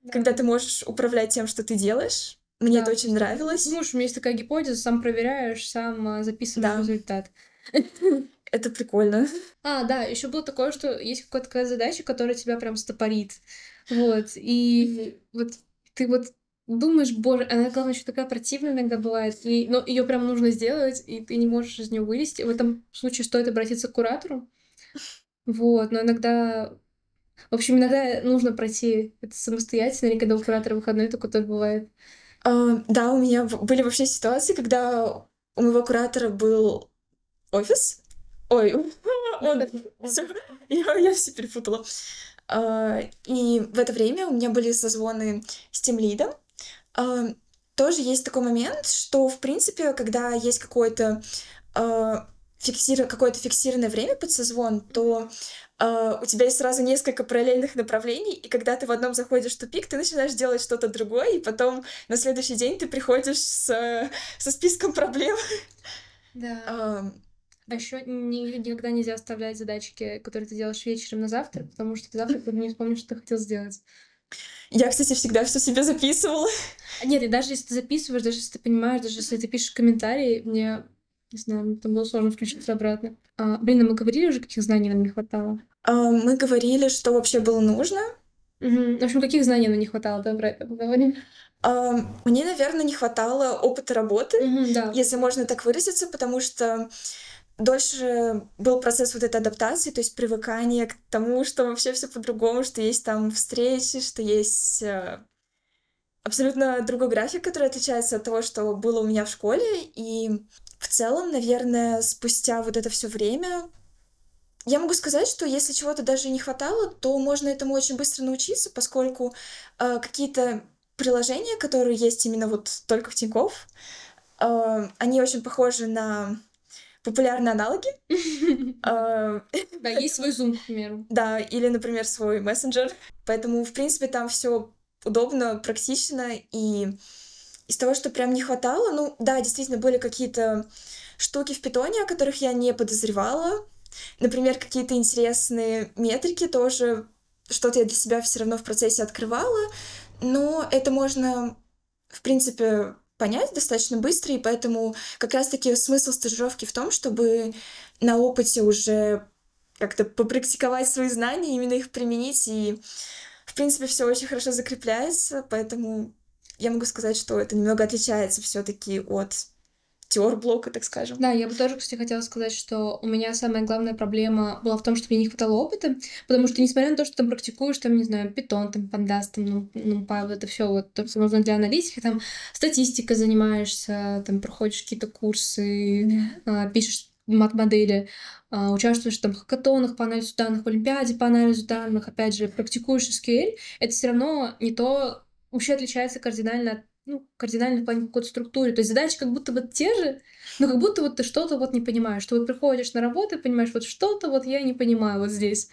да. когда ты можешь управлять тем, что ты делаешь. Мне да. это очень нравилось. Ну, у меня есть такая гипотеза, сам проверяешь, сам а, записываешь да. результат. Это прикольно. А, да, еще было такое, что есть какая-то такая задача, которая тебя прям стопорит. Вот. И вот ты вот думаешь, боже, она, главное, еще такая противная иногда бывает, и, но ее прям нужно сделать, и ты не можешь из нее вылезти. В этом случае стоит обратиться к куратору. Вот, но иногда... В общем, иногда нужно пройти это самостоятельно, или когда у куратора выходной, такое тоже бывает. А, да, у меня были вообще ситуации, когда у моего куратора был офис. Ой, он... Я, я все перепутала. А, и в это время у меня были созвоны с тем лидом. А, тоже есть такой момент, что, в принципе, когда есть какое-то а, фиксир... какое-то фиксированное время под созвон, то Uh, у тебя есть сразу несколько параллельных направлений, и когда ты в одном заходишь в тупик, ты начинаешь делать что-то другое, и потом на следующий день ты приходишь с, со списком проблем. Да. Uh, а еще никогда нельзя оставлять задачки, которые ты делаешь вечером на завтра, потому что ты завтра не вспомнишь, что ты хотел сделать. Я, кстати, всегда все себе записывала. А нет, и даже если ты записываешь, даже если ты понимаешь, даже если ты пишешь комментарии, мне, не знаю, мне там было сложно включиться обратно. А, блин, а мы говорили уже, каких знаний нам не хватало? А, мы говорили, что вообще было нужно. Угу. В общем, каких знаний нам не хватало, да, про это поговорим. Uh, мне, наверное, не хватало опыта работы, mm-hmm, да. если можно так выразиться, потому что дольше был процесс вот этой адаптации, то есть привыкания к тому, что вообще все по-другому, что есть там встречи, что есть э, абсолютно другой график, который отличается от того, что было у меня в школе. И в целом, наверное, спустя вот это все время, я могу сказать, что если чего-то даже не хватало, то можно этому очень быстро научиться, поскольку э, какие-то приложения, которые есть именно вот только в Тинькофф, э, они очень похожи на популярные аналоги. А, да, есть свой Zoom, к примеру. Да, или, например, свой мессенджер. Поэтому, в принципе, там все удобно, практично. И из того, что прям не хватало, ну, да, действительно, были какие-то штуки в питоне, о которых я не подозревала. Например, какие-то интересные метрики тоже. Что-то я для себя все равно в процессе открывала. Но это можно, в принципе, понять достаточно быстро, и поэтому как раз-таки смысл стажировки в том, чтобы на опыте уже как-то попрактиковать свои знания, именно их применить, и в принципе все очень хорошо закрепляется, поэтому я могу сказать, что это немного отличается все-таки от тёр-блока, так скажем. Да, я бы тоже, кстати, хотела сказать, что у меня самая главная проблема была в том, что мне не хватало опыта, потому что, несмотря на то, что ты практикуешь, там, не знаю, питон, там, пандаст, там, ну, ну, это все вот то, что нужно для аналитики, там, статистика занимаешься, там, проходишь какие-то курсы, mm-hmm. пишешь мат-модели, а, участвуешь там в хакатонах по анализу данных, в Олимпиаде по анализу данных, опять же, практикуешь SQL, это все равно не то, вообще отличается кардинально от ну, кардинально в плане какой-то структуры. То есть задачи как будто бы те же, но как будто вот ты что-то вот не понимаешь. Что вот приходишь на работу и понимаешь, вот что-то вот я не понимаю вот здесь.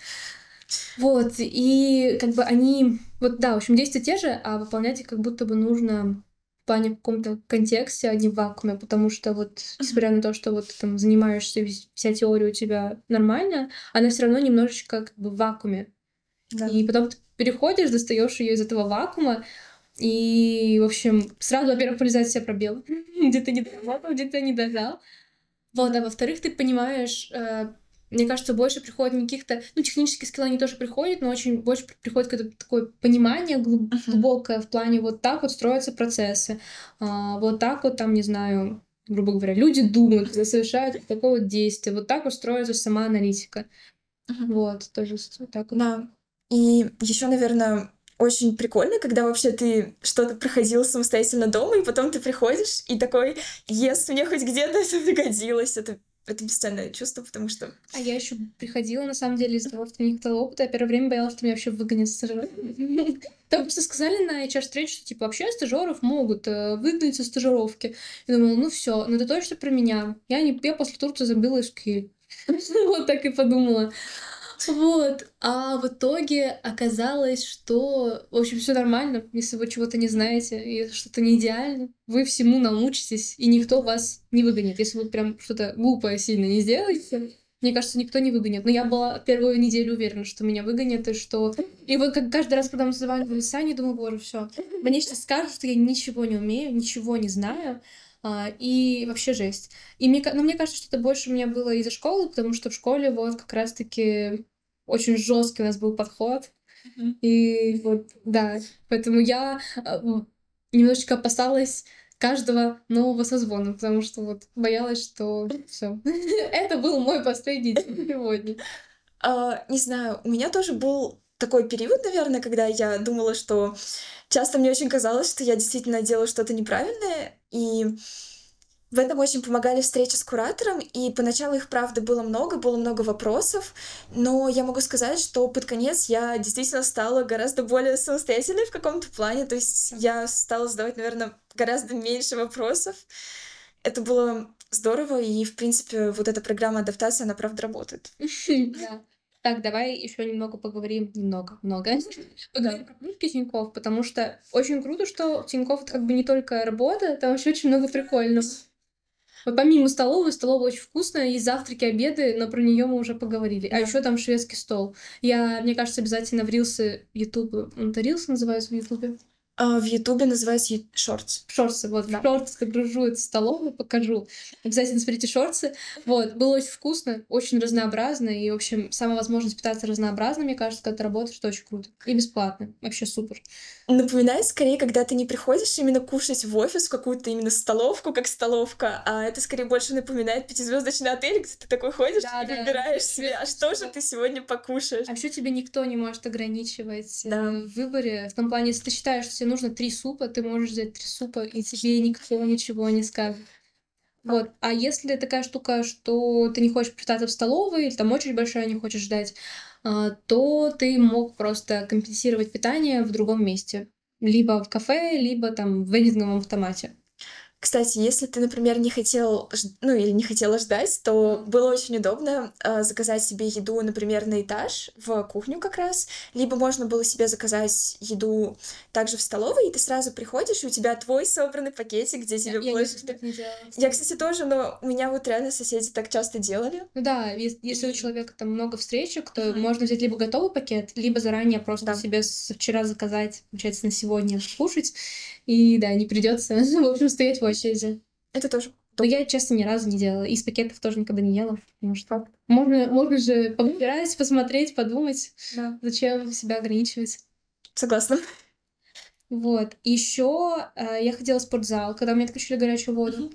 Вот, и как бы они, вот да, в общем, действия те же, а выполнять их как будто бы нужно в плане в каком-то контексте, а не в вакууме, потому что вот, несмотря на то, что вот ты там занимаешься, вся теория у тебя нормальная, она все равно немножечко как бы в вакууме. Да. И потом ты переходишь, достаешь ее из этого вакуума, и, в общем, сразу, во-первых, вылезает все пробелы. где ты не доработал, где ты не дожал. Вот, а во-вторых, ты понимаешь, э, мне кажется, больше приходит каких-то... Ну, технические скиллы они тоже приходят, но очень больше приходит какое-то такое понимание глубокое в плане вот так вот строятся процессы. А, вот так вот там, не знаю, грубо говоря, люди думают, совершают такое вот действие. Вот так вот строится сама аналитика. Uh-huh. Вот, тоже так вот. Да. И еще, наверное, очень прикольно, когда вообще ты что-то проходил самостоятельно дома, и потом ты приходишь и такой, ес, мне хоть где-то это пригодилось, это это бесценное чувство, потому что... А я еще приходила, на самом деле, из-за того, что не хватало опыта. Я первое время боялась, что меня вообще выгонят с стажировки. Там просто сказали на HR-встрече, что, типа, вообще стажеров могут э, выгнать со стажировки. Я думала, ну все, ну это точно про меня. Я, не, я после Турции забила SQL. Вот так и подумала. Вот. А в итоге оказалось, что, в общем, все нормально, если вы чего-то не знаете, и что-то не идеально, вы всему научитесь, и никто вас не выгонит. Если вы прям что-то глупое сильно не сделаете, мне кажется, никто не выгонит. Но я была первую неделю уверена, что меня выгонят, и что... И вот как каждый раз, когда мы с Саней, думаю, боже, все. Мне сейчас скажут, что я ничего не умею, ничего не знаю, и вообще жесть. И мне, но мне кажется, что это больше у меня было из-за школы, потому что в школе вот как раз-таки очень жесткий у нас был подход. Mm-hmm. И вот, да, поэтому я а, немножечко опасалась каждого нового созвона, потому что вот боялась, что все. Это был мой последний день сегодня. А, не знаю, у меня тоже был такой период, наверное, когда я думала, что часто мне очень казалось, что я действительно делаю что-то неправильное, и в этом очень помогали встречи с куратором, и поначалу их, правда, было много, было много вопросов, но я могу сказать, что под конец я действительно стала гораздо более самостоятельной в каком-то плане, то есть я стала задавать, наверное, гораздо меньше вопросов. Это было здорово, и, в принципе, вот эта программа адаптации, она, правда, работает. Так, давай еще немного поговорим, немного, много, поговорим про плюшки Тинькофф, потому что очень круто, что Тинькофф это как бы не только работа, там вообще очень много прикольного. Вот помимо столовой, столовая очень вкусная, есть завтраки, обеды, но про нее мы уже поговорили. А еще там шведский стол. Я, мне кажется, обязательно в рилсы YouTube, это рилсы называются в Ютубе? А, в Ютубе называется Шортс. Шортсы, вот. Да. Шортс загружу эту столовую, покажу. Обязательно смотрите шортсы. Вот. Было очень вкусно, очень разнообразно. И, в общем, сама возможность питаться разнообразно, мне кажется, когда ты работаешь, это очень круто. И бесплатно. Вообще супер. Напоминает скорее, когда ты не приходишь именно кушать в офис, в какую-то именно столовку, как столовка, а это скорее больше напоминает пятизвездочный отель, где ты такой ходишь да, и да, выбираешь да. себе, а что же ты сегодня покушаешь. А еще тебе никто не может ограничивать да. в выборе. В том плане, если ты считаешь, что тебе нужно три супа, ты можешь взять три супа, и тебе никто ничего не скажет. Вот. А если такая штука, что ты не хочешь питаться в столовой, или там очередь большая, не хочешь ждать, а, то ты мог просто компенсировать питание в другом месте. Либо в кафе, либо там в вендинговом автомате. Кстати, если ты, например, не хотел, ну или не хотела ждать, то было очень удобно э, заказать себе еду, например, на этаж, в кухню как раз, либо можно было себе заказать еду также в столовой, и ты сразу приходишь, и у тебя твой собранный пакетик, где тебе я, положили. Я, не я, кстати, тоже, но у меня вот реально соседи так часто делали. Ну да, если, у человека там много встречек, то mm-hmm. можно взять либо готовый пакет, либо заранее просто да. себе вчера заказать, получается, на сегодня кушать. И да, не придется, в общем, стоять в очереди. Это тоже. Но я, честно, ни разу не делала. Из пакетов тоже никогда не ела. Потому что можно, можно же повыбирать, посмотреть, подумать. Да. Зачем себя ограничивать? Согласна. Вот. Еще э, я ходила в спортзал, когда мне отключили горячую воду.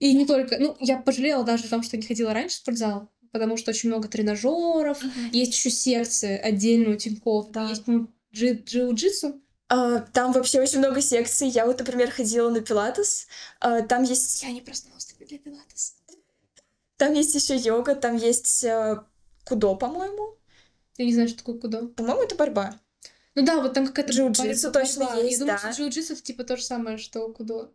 И не только... Ну, я пожалела даже о том, что не ходила раньше в спортзал, потому что очень много тренажеров, есть еще сердце отдельно у Тинькофф, Да. есть ну, джи- джиу-джитсу. А, Там вообще очень много секций. Я вот, например, ходила на пилатес. А, Там есть, Я не проснулась для пилатеса. там есть еще йога, там есть э, кудо, по-моему. Я не знаю, что такое кудо. По-моему, это борьба. Ну да, вот там какая-то Джиу-джитсу борьба. точно Я есть, думаю, да. что джиу-джитсу это типа то же самое, что кудо.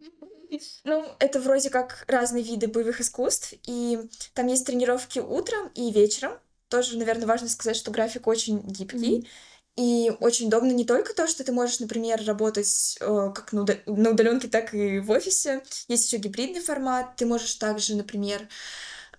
Ну, это вроде как разные виды боевых искусств, и там есть тренировки утром и вечером. Тоже, наверное, важно сказать, что график очень гибкий. Мгм. И очень удобно не только то, что ты можешь, например, работать э, как на, удаленке, так и в офисе. Есть еще гибридный формат. Ты можешь также, например,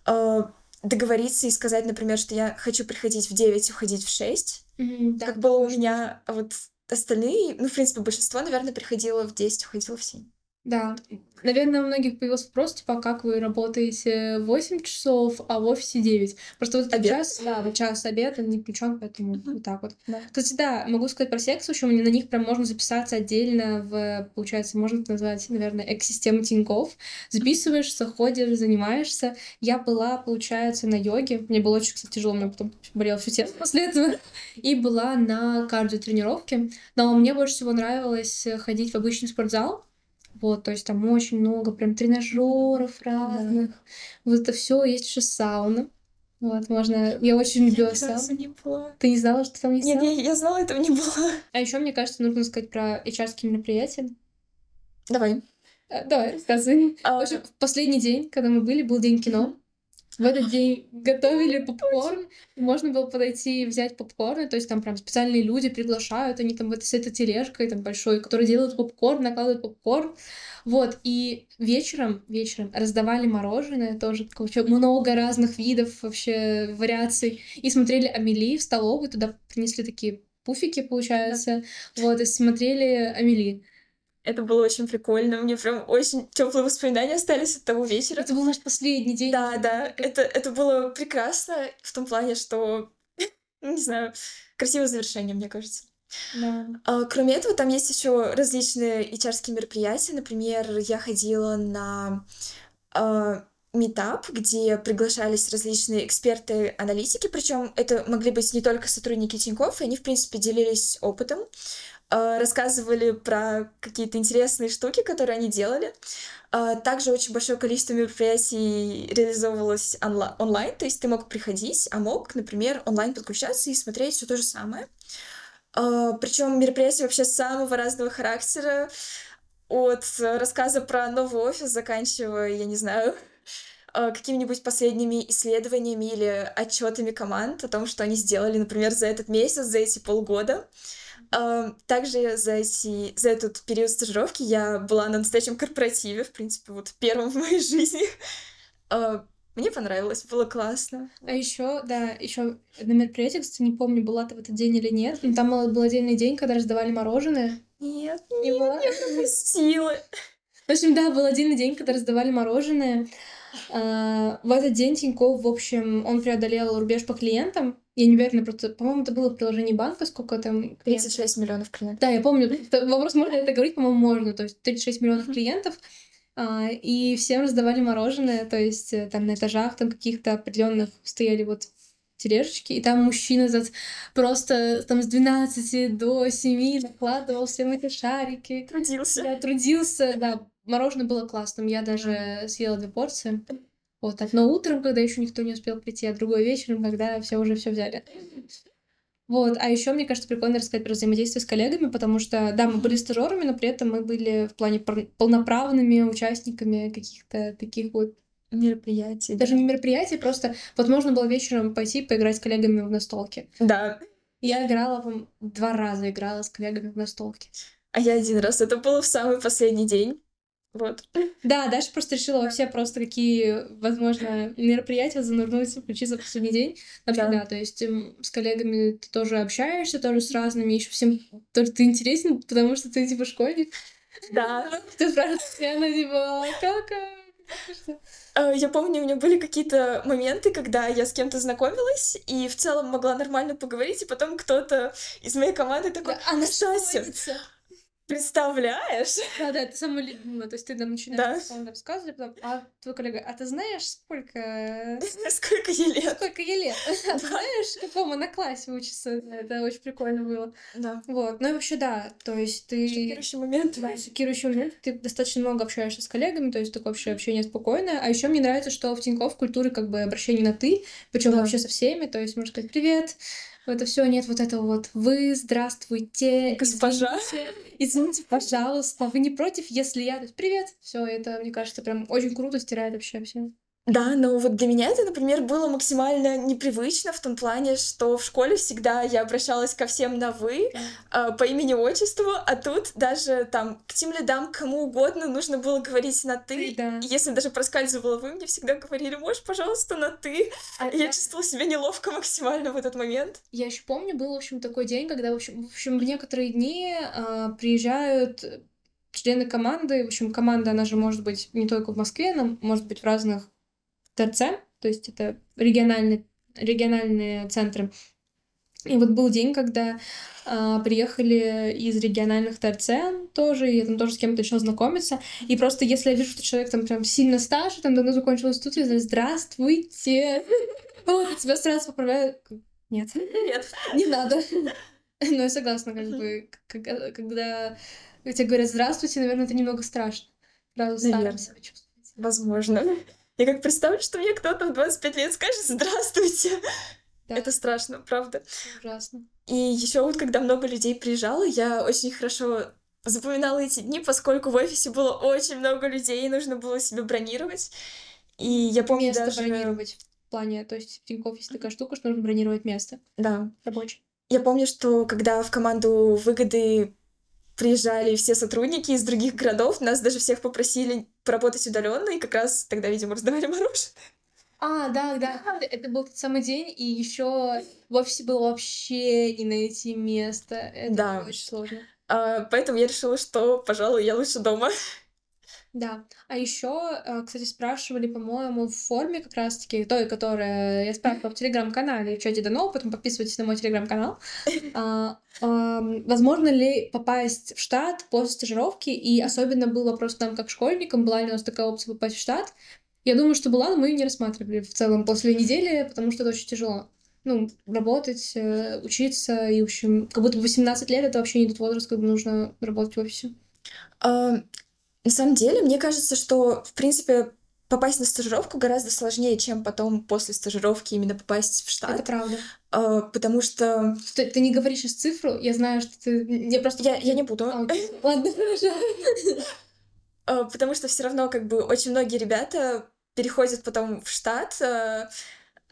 э, договориться и сказать, например, что я хочу приходить в 9, уходить в 6. Мгм, да, как было у меня, а вот остальные, ну, в принципе, большинство, наверное, приходило в 10, уходило в 7. Да. Наверное, у многих появился вопрос, типа, а как вы работаете 8 часов, а в офисе 9? Просто вот Обед. час, да, вот час обед, он не включен, поэтому вот так вот. Да. Кстати, да, могу сказать про секцию, еще на них прям можно записаться отдельно в, получается, можно это назвать, наверное, экосистему Тинькофф. Записываешься, ходишь, занимаешься. Я была, получается, на йоге. Мне было очень, кстати, тяжело, у меня потом болело все тело после этого. И была на кардиотренировке. Но мне больше всего нравилось ходить в обычный спортзал. Вот, то есть там очень много прям тренажеров разных. Вот это все, есть еще сауна. Вот, можно. Я очень разу сауну. не было. Ты не знала, что там есть Нет, сауна? я, я знала, этого не было. А еще, мне кажется, нужно сказать про HR-ские мероприятия. Давай. А, Давай, рассказывай. А, В общем, в последний день, когда мы были, был день кино. В этот день готовили попкорн. Можно было подойти и взять попкорн. То есть там прям специальные люди приглашают. Они там вот с этой тележкой там большой, которая делают попкорн, накладывают попкорн. Вот. И вечером, вечером раздавали мороженое. Тоже вообще много разных видов вообще вариаций. И смотрели Амели в столовой. Туда принесли такие пуфики, получается. Вот, и смотрели Амели. Это было очень прикольно. Мне прям очень теплые воспоминания остались от того вечера. Это был наш последний день. Да, да. Это, это было прекрасно в том плане, что, не знаю, красивое завершение, мне кажется. Да. А, Кроме этого, там есть еще различные hr мероприятия. Например, я ходила на метап, где приглашались различные эксперты-аналитики, причем это могли быть не только сотрудники Тинькофф, и они, в принципе, делились опытом, рассказывали про какие-то интересные штуки, которые они делали. А, Также очень большое количество мероприятий реализовывалось онла- онлайн, то есть ты мог приходить, а мог, например, онлайн подключаться и смотреть все то же самое. Причем мероприятия вообще самого разного характера, от э, рассказа про новый офис, заканчивая, я не знаю, э, какими-нибудь последними исследованиями или отчетами команд о том, что они сделали, например, за этот месяц, за эти полгода. А, Также за, эти, за этот период стажировки я была на настоящем корпоративе, в принципе, вот первом в моей жизни. А, Мне понравилось, было классно. А еще, да, еще на мероприятии, кстати, не помню, была ты в этот день или нет. Но там был был отдельный день, когда раздавали мороженое. Нет, Не нет, была? я пропустила. В общем, да, был отдельный день, когда раздавали мороженое. А, В этот день Тинькофф, в общем, он преодолел рубеж по клиентам. Я не уверена, просто, по-моему, это было в приложении банка, сколько там клиентов. 36 миллионов клиентов. Да, я помню. Вопрос, можно это говорить, по-моему, можно. То есть 36 миллионов клиентов, а, и всем раздавали мороженое, то есть э, там на этажах там каких-то определенных стояли вот тележечки, и там мужчина этот просто там с 12 до 7 накладывал всем эти шарики. Трудился. Я трудился, да, мороженое было классным, я даже съела две порции. Вот так, но утром, когда еще никто не успел прийти, а другой вечером, когда все уже все взяли. Вот, а еще мне кажется прикольно рассказать про взаимодействие с коллегами, потому что, да, мы были стажерами, но при этом мы были в плане полноправными участниками каких-то таких вот Мероприятие. даже не мероприятий, просто вот можно было вечером пойти поиграть с коллегами в настолки. Да. Я играла, два раза играла с коллегами в настолки. А я один раз. Это было в самый последний день. Вот. Да, Даша просто решила во все просто какие, возможно, мероприятия занырнуть, включиться в последний день. Вообще, Да. да, то есть эм, с коллегами ты тоже общаешься, тоже с разными, еще всем тоже ты интересен, потому что ты типа школьник. Да. Ты спрашиваешь постоянно, типа, как... что?» Э, Я помню, у меня были какие-то моменты, когда я с кем-то знакомилась и в целом могла нормально поговорить, и потом кто-то из моей команды такой, Да, она «Настасья. Представляешь? Да, да, это самое любимое. То есть ты там начинаешь да. рассказывать, потом, а твой коллега, а ты знаешь, сколько... Сколько ей лет? Сколько ей лет? А ты знаешь, какому она классе учится? Это очень прикольно было. Да. Вот. Ну и вообще, да, то есть ты... Шокирующий момент. Да, шокирующий момент. Ты достаточно много общаешься с коллегами, то есть такое вообще общение спокойное. А еще мне нравится, что в Тинькофф культуре как бы обращение на ты, причем вообще со всеми, то есть можно сказать «Привет», это все нет вот этого вот вы, здравствуйте, госпожа. Извините, извините, пожалуйста, вы не против, если я. Привет. Все, это, мне кажется, прям очень круто стирает вообще все. Да, но вот для меня это, например, было максимально непривычно в том плане, что в школе всегда я обращалась ко всем на «вы», э, по имени-отчеству, а тут даже там к тем лидам, кому угодно нужно было говорить на «ты». Да. Если даже проскальзывала «вы», мне всегда говорили «можешь, пожалуйста, на «ты». А, я да. чувствовала себя неловко максимально в этот момент. Я еще помню, был, в общем, такой день, когда, в общем, в, общем, в некоторые дни э, приезжают члены команды, в общем, команда, она же может быть не только в Москве, она может быть в разных ТРЦ, то есть это региональные, региональные центры. И вот был день, когда а, приехали из региональных ТРЦ тоже, и я там тоже с кем-то начала знакомиться. И просто если я вижу, что человек там прям сильно старше, там давно закончил институт, я говорю, здравствуйте. Вот, тебя сразу поправляют. Нет. Нет. Не надо. Но я согласна, как бы, когда тебе говорят здравствуйте, наверное, это немного страшно. Сразу старым себя чувствовать. Возможно. Я как представлю, что мне кто-то в 25 лет скажет «Здравствуйте!» да. Это страшно, правда. Ужасно. И еще вот, когда много людей приезжало, я очень хорошо запоминала эти дни, поскольку в офисе было очень много людей, и нужно было себе бронировать. И я помню место даже... бронировать в плане, то есть в Тинькофф есть такая штука, что нужно бронировать место. Да. Рабочее. Я помню, что когда в команду выгоды приезжали все сотрудники из других городов, нас даже всех попросили поработать удаленно, и как раз тогда, видимо, раздавали мороженое. А, да, да, это был тот самый день, и еще в офисе было вообще не найти место. Это да. было очень сложно. А, поэтому я решила, что, пожалуй, я лучше дома. Да. А еще, э, кстати, спрашивали, по-моему, в форме как раз-таки, той, которая я спрашивала в телеграм-канале, в чате дано, потом подписывайтесь на мой телеграм-канал. А, а, возможно ли попасть в штат после стажировки? И особенно был вопрос к нам как школьникам, была ли у нас такая опция попасть в штат. Я думаю, что была, но мы ее не рассматривали в целом после недели, потому что это очень тяжело. Ну, работать, э, учиться, и, в общем, как будто бы 18 лет — это вообще не тот возраст, когда нужно работать в офисе. На самом деле, мне кажется, что, в принципе, попасть на стажировку гораздо сложнее, чем потом после стажировки именно попасть в штат. Это правда. А, потому что... Ты, ты не говоришь цифру, я знаю, что ты... Я просто... Я, я не буду. А, Ладно, хорошо. А, потому что все равно как бы очень многие ребята переходят потом в штат а,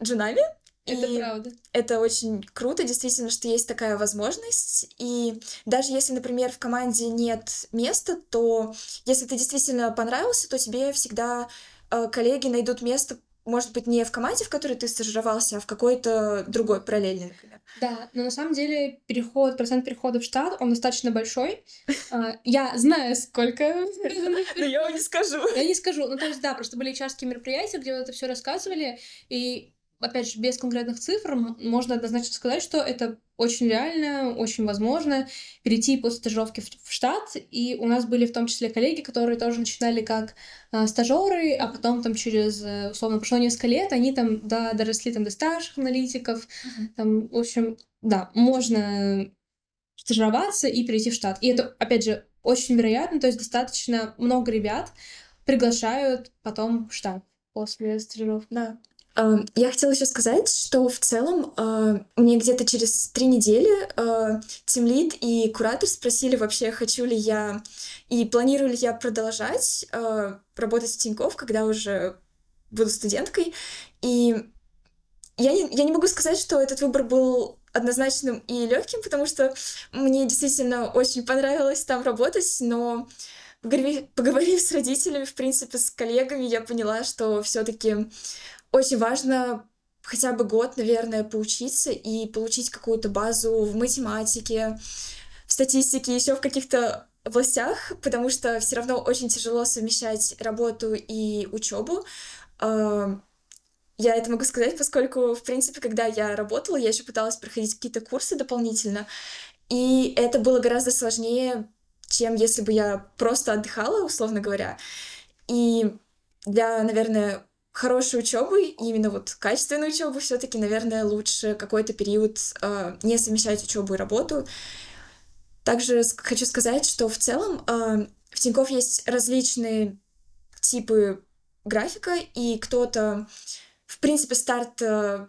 джунами, это и правда. Это очень круто, действительно, что есть такая возможность. И даже если, например, в команде нет места, то если ты действительно понравился, то тебе всегда э, коллеги найдут место, может быть, не в команде, в которой ты стажировался, а в какой-то другой параллельной, например. Да, но на самом деле переход, процент перехода в штат, он достаточно большой. А, я знаю, сколько... Но я вам не скажу. Я не скажу. Ну, то есть, да, просто были чарские мероприятия, где вот это все рассказывали, и опять же, без конкретных цифр, можно однозначно сказать, что это очень реально, очень возможно перейти после стажировки в, в штат. И у нас были в том числе коллеги, которые тоже начинали как э, стажеры, а потом там через, э, условно, прошло несколько лет, они там да, доросли там до старших аналитиков. Mm-hmm. Там, в общем, да, можно стажироваться и перейти в штат. И это, опять же, очень вероятно, то есть достаточно много ребят приглашают потом в штат после стажировки. Да. Я хотела еще сказать, что в целом а, мне где-то через три недели Тимлит и куратор спросили вообще, хочу ли я и планирую ли я продолжать а, работать в Тинькофф, когда уже буду студенткой. И я не, я не могу сказать, что этот выбор был однозначным и легким, потому что мне действительно очень понравилось там работать, но поговорив, поговорив с родителями, в принципе, с коллегами, я поняла, что все-таки очень важно хотя бы год, наверное, поучиться и получить какую-то базу в математике, в статистике, еще в каких-то областях, потому что все равно очень тяжело совмещать работу и учебу. А, я это могу сказать, поскольку, в принципе, когда я работала, я еще пыталась проходить какие-то курсы дополнительно, и это было гораздо сложнее, чем если бы я просто отдыхала, условно говоря. И для, наверное, хорошей учебы, именно вот качественной учебы, все-таки, наверное, лучше какой-то период э, не совмещать учебу и работу. Также хочу сказать, что в целом э, в Тинькофф есть различные типы графика, и кто-то, в принципе, старт э,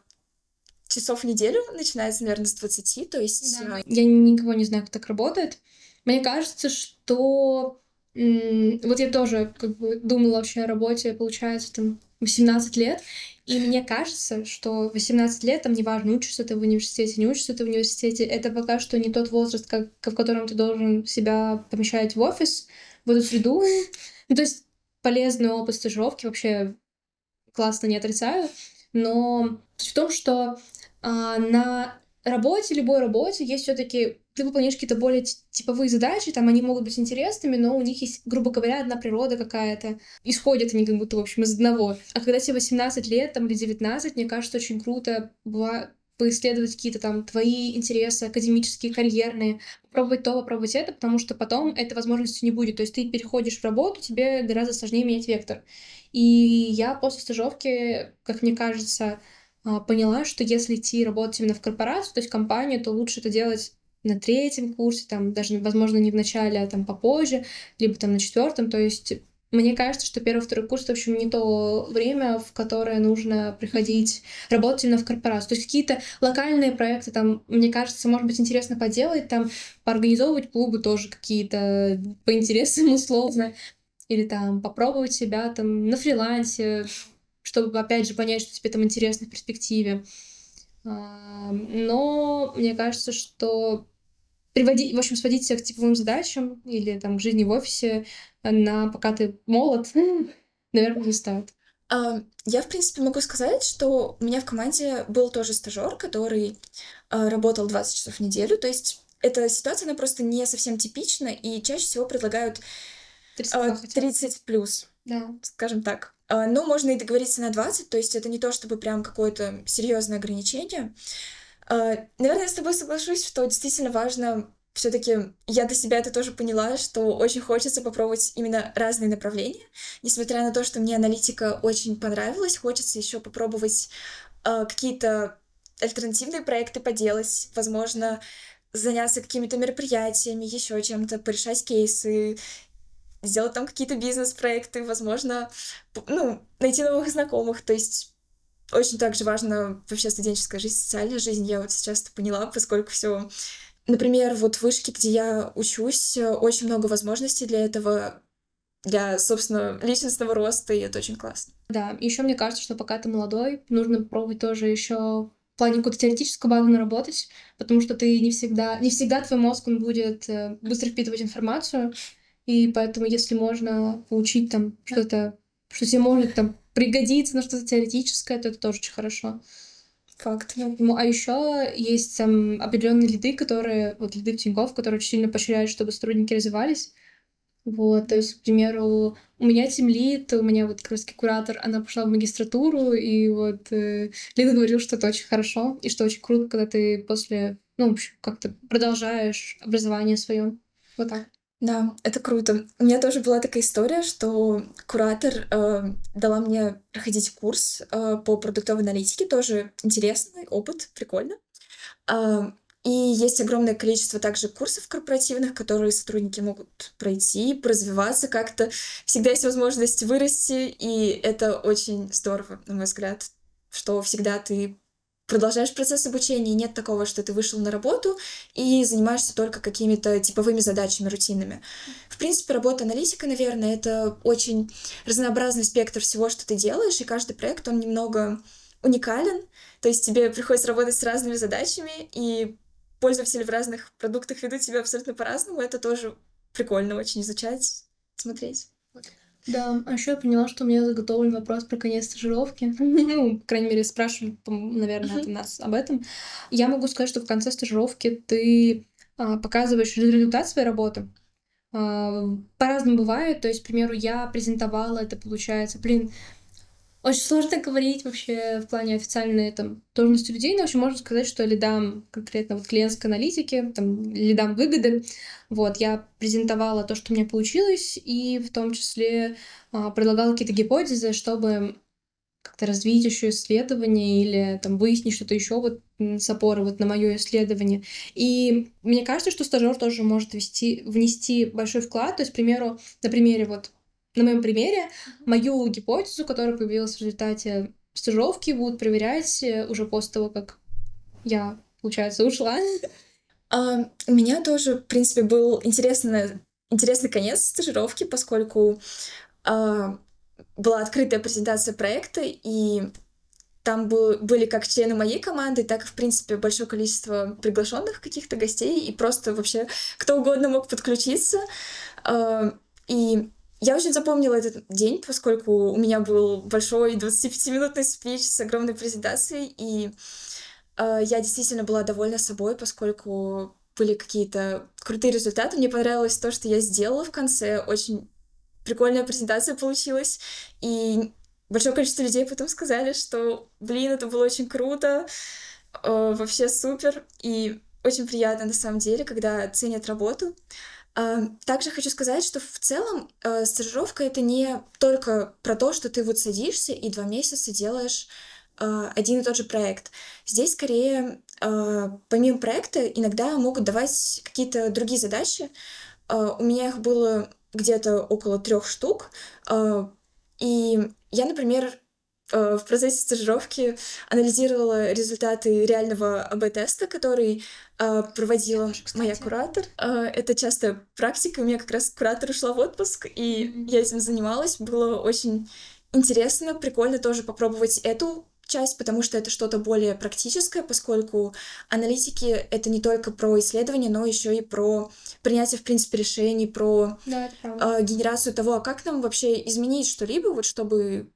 часов в неделю начинается, наверное, с 20, то есть... Да. Я никого не знаю, как так работает. Мне кажется, что... Вот я тоже как бы думала вообще о работе, получается, там 18 лет, и мне кажется, что 18 лет, там неважно, учишься ты в университете, не учишься ты в университете, это пока что не тот возраст, как, в котором ты должен себя помещать в офис, в эту среду. ну, то есть полезный опыт стажировки вообще классно не отрицаю, но в том, что а, на работе, любой работе есть все-таки ты выполняешь какие-то более типовые задачи, там они могут быть интересными, но у них есть, грубо говоря, одна природа какая-то. Исходят они как будто, в общем, из одного. А когда тебе 18 лет там, или 19, мне кажется, очень круто бывает поисследовать какие-то там твои интересы академические, карьерные, попробовать то, попробовать это, потому что потом этой возможности не будет. То есть ты переходишь в работу, тебе гораздо сложнее менять вектор. И я после стажировки, как мне кажется, а, поняла, что если идти работать именно в корпорацию, то есть компанию, то лучше это делать на третьем курсе, там даже, возможно, не в начале, а там попозже, либо там на четвертом. То есть мне кажется, что первый, второй курс, в общем, не то время, в которое нужно приходить работать именно в корпорацию. То есть какие-то локальные проекты там, мне кажется, может быть интересно поделать, там поорганизовывать клубы тоже какие-то по интересам условно, или там попробовать себя там на фрилансе, чтобы, опять же, понять, что тебе там интересно в перспективе. А, но мне кажется, что приводить, в общем, сводить себя к типовым задачам или там к жизни в офисе на пока ты молод, наверное, не стоит. А, я, в принципе, могу сказать, что у меня в команде был тоже стажер, который а, работал 20 часов в неделю. То есть эта ситуация, она просто не совсем типична, и чаще всего предлагают 30, 30 плюс, да. скажем так. Но можно и договориться на 20, то есть это не то чтобы прям какое-то серьезное ограничение. А, наверное, я с тобой соглашусь, что действительно важно все-таки я для себя это тоже поняла, что очень хочется попробовать именно разные направления. Несмотря на то, что мне аналитика очень понравилась, хочется еще попробовать э, какие-то альтернативные проекты поделать, возможно, заняться какими-то мероприятиями, еще чем-то, порешать кейсы, сделать там какие-то бизнес-проекты, возможно, ну, найти новых знакомых. То есть очень также важно вообще студенческая жизнь, социальная жизнь. Я вот сейчас это поняла, поскольку все Например, вот в вышке, где я учусь, очень много возможностей для этого, для, собственно, личностного роста, и это очень классно. Да, еще мне кажется, что пока ты молодой, нужно пробовать тоже еще в плане какую-то теоретическую базу наработать, потому что ты не всегда, не всегда твой мозг, он будет э, быстро впитывать информацию, и поэтому если можно получить там что-то, что тебе может там пригодиться на что-то теоретическое, то это тоже очень хорошо. Факт. Ну, а еще есть там определенные лиды, которые, вот лиды в Тинькофф, которые очень сильно поощряют, чтобы сотрудники развивались. Вот, то есть, к примеру, у меня тимлит, у меня вот как куратор, она пошла в магистратуру, и вот э, Лида говорил, что это очень хорошо, и что очень круто, когда ты после, ну, в общем, как-то продолжаешь образование свое. Вот так. Да, это круто. У меня тоже была такая история, что куратор э, дала мне проходить курс э, по продуктовой аналитике, тоже интересный опыт, прикольно. Э, и есть огромное количество также курсов корпоративных, которые сотрудники могут пройти, развиваться как-то. Всегда есть возможность вырасти, и это очень здорово, на мой взгляд, что всегда ты продолжаешь процесс обучения, нет такого, что ты вышел на работу и занимаешься только какими-то типовыми задачами рутинными. В принципе, работа аналитика, наверное, это очень разнообразный спектр всего, что ты делаешь, и каждый проект, он немного уникален, то есть тебе приходится работать с разными задачами, и пользователи в разных продуктах ведут себя абсолютно по-разному, это тоже прикольно очень изучать, смотреть. Да, а еще я поняла, что у меня заготовлен вопрос про конец стажировки. ну, по крайней мере, спрашивают, наверное, это нас об этом. Я могу сказать, что в конце стажировки ты а, показываешь результат своей работы. А, по-разному бывает. То есть, к примеру, я презентовала, это получается, блин, очень сложно говорить вообще в плане официальной там, должности людей, но вообще можно сказать, что лидам конкретно вот клиентской аналитики, там, лидам выгоды, вот, я презентовала то, что у меня получилось, и в том числе а, предлагала какие-то гипотезы, чтобы как-то развить еще исследование или там выяснить что-то еще вот с опорой вот на мое исследование. И мне кажется, что стажер тоже может вести, внести большой вклад. То есть, к примеру, на примере вот на моем примере мою гипотезу, которая появилась в результате стажировки, будут проверять э, уже после того, как я, получается, ушла. А, у меня тоже, в принципе, был интересный, интересный конец стажировки, поскольку а, была открытая презентация проекта, и там был, были как члены моей команды, так и, в принципе, большое количество приглашенных каких-то гостей, и просто вообще кто угодно мог подключиться. А, и я очень запомнила этот день, поскольку у меня был большой 25-минутный спич с огромной презентацией, и э, я действительно была довольна собой, поскольку были какие-то крутые результаты. Мне понравилось то, что я сделала в конце. Очень прикольная презентация получилась. И большое количество людей потом сказали, что, блин, это было очень круто, э, вообще супер. И очень приятно на самом деле, когда ценят работу. Также хочу сказать, что в целом э, стажировка это не только про то, что ты вот садишься и два месяца делаешь э, один и тот же проект. Здесь скорее э, помимо проекта иногда могут давать какие-то другие задачи. У меня их было где-то около трех штук. И я, например, в процессе стажировки анализировала результаты реального АБ-теста, который э, проводила Кстати. моя куратор. Э, это часто практика. У меня как раз куратор ушла в отпуск, и mm-hmm. я этим занималась. Было очень интересно, прикольно тоже попробовать эту часть, потому что это что-то более практическое, поскольку аналитики — это не только про исследование, но еще и про принятие, в принципе, решений, про да, э, генерацию того, а как нам вообще изменить что-либо, вот чтобы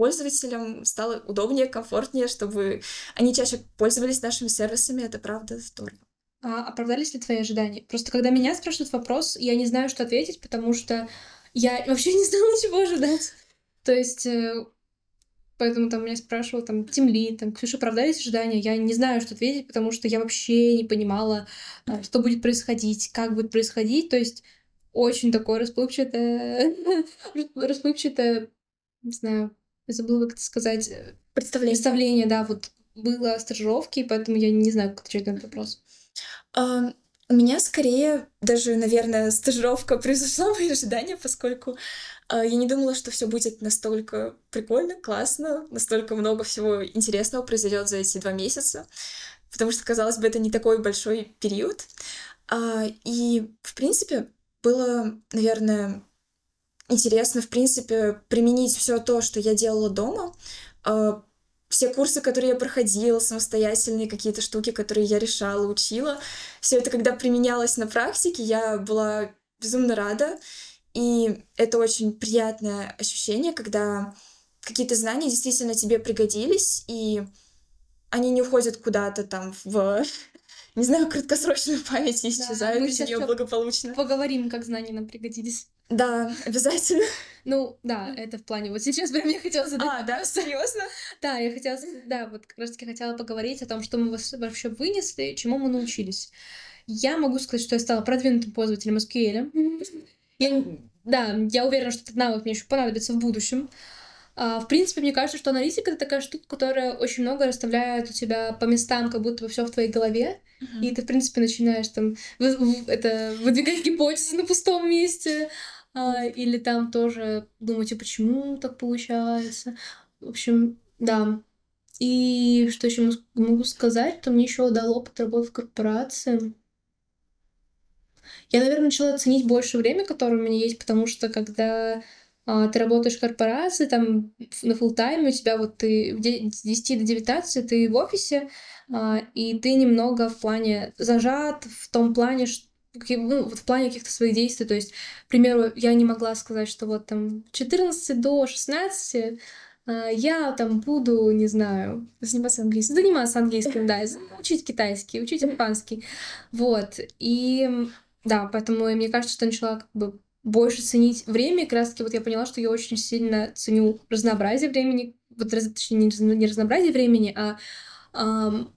пользователям стало удобнее, комфортнее, чтобы они чаще пользовались нашими сервисами. Это правда здорово. А оправдались ли твои ожидания? Просто когда меня спрашивают вопрос, я не знаю, что ответить, потому что я вообще не знала, чего ожидать. То есть, э, поэтому там меня спрашивал там Тимли, там, Ксюша, оправдались ожидания? Я не знаю, что ответить, потому что я вообще не понимала, э, что будет происходить, как будет происходить. То есть, очень такое расплывчатое, расплывчатое, не знаю, забыла, как это сказать, э, представление. представление, да, вот было стажировки, поэтому я не знаю, как отвечать на этот вопрос. Uh, у меня скорее даже, наверное, стажировка превзошла мои ожидания, поскольку uh, я не думала, что все будет настолько прикольно, классно, настолько много всего интересного произойдет за эти два месяца, потому что, казалось бы, это не такой большой период. Uh, и, в принципе, было, наверное, интересно, в принципе, применить все то, что я делала дома, а, все курсы, которые я проходила, самостоятельные какие-то штуки, которые я решала, учила. Все это, когда применялось на практике, я была безумно рада. И это очень приятное ощущение, когда какие-то знания действительно тебе пригодились, и они не уходят куда-то там в, не знаю, краткосрочную память и исчезают да, из нее благополучно. Поговорим, как знания нам пригодились. Да, обязательно. Ну, да, это в плане. Вот сейчас прям я хотела задать. А, да, серьезно? Да, я хотела, да, вот как раз таки хотела поговорить о том, что мы вообще вынесли, чему мы научились. Я могу сказать, что я стала продвинутым пользователем SQL. Я, да, я уверена, что этот навык мне еще понадобится в будущем. А, в принципе, мне кажется, что аналитика это такая штука, которая очень много расставляет у тебя по местам, как будто бы все в твоей голове. Uh-huh. И ты, в принципе, начинаешь там это, выдвигать гипотезы на пустом месте а, или там тоже думать, а почему так получается. В общем, да. И что еще могу сказать, то мне еще дал опыт работы в корпорации. Я, наверное, начала ценить больше время, которое у меня есть, потому что когда а, ты работаешь в корпорации, там на full тайме у тебя вот ты с 10 до 19 ты в офисе, а, и ты немного в плане зажат в том плане, что ну, вот в плане каких-то своих действий. То есть, к примеру, я не могла сказать, что вот там 14 до 16 а, я там буду, не знаю, заниматься английским. Заниматься английским, да, учить китайский, учить испанский. Вот. И да, поэтому мне кажется, что начала как бы больше ценить время. И как раз таки вот я поняла, что я очень сильно ценю разнообразие времени, вот точнее, не разнообразие времени, а эм,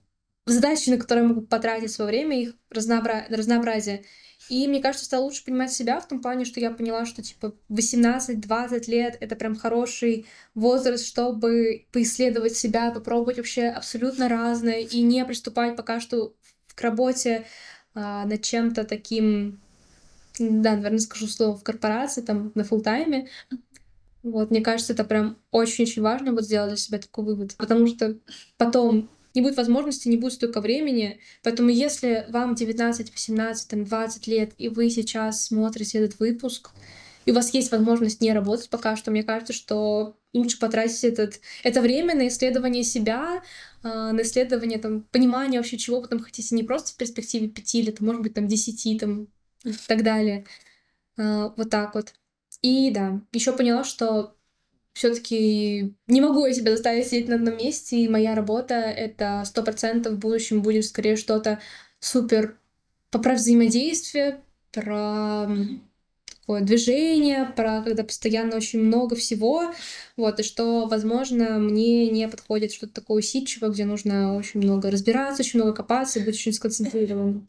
задачи, на которые я могу потратить свое время, их разнообра... разнообразие. И мне кажется, стало лучше понимать себя в том плане, что я поняла, что типа 18-20 лет это прям хороший возраст, чтобы поисследовать себя, попробовать вообще абсолютно разное и не приступать пока что к работе а, над чем-то таким, да, наверное, скажу слово в корпорации, там, на фултайме. Вот, мне кажется, это прям очень-очень важно вот сделать для себя такой вывод, потому что потом не будет возможности, не будет столько времени. Поэтому если вам 19, 18, там, 20 лет, и вы сейчас смотрите этот выпуск, и у вас есть возможность не работать пока что, мне кажется, что лучше потратить этот, это время на исследование себя, а, на исследование там, понимания вообще, чего вы там хотите, не просто в перспективе пяти лет, а может быть, там, десяти, там, и так далее. А, вот так вот. И да, еще поняла, что все-таки не могу я себя заставить сидеть на одном месте, и моя работа — это сто процентов в будущем будет скорее что-то супер про взаимодействие, про такое движение, про когда постоянно очень много всего, вот, и что, возможно, мне не подходит что-то такое усидчивое, где нужно очень много разбираться, очень много копаться и быть очень сконцентрированным.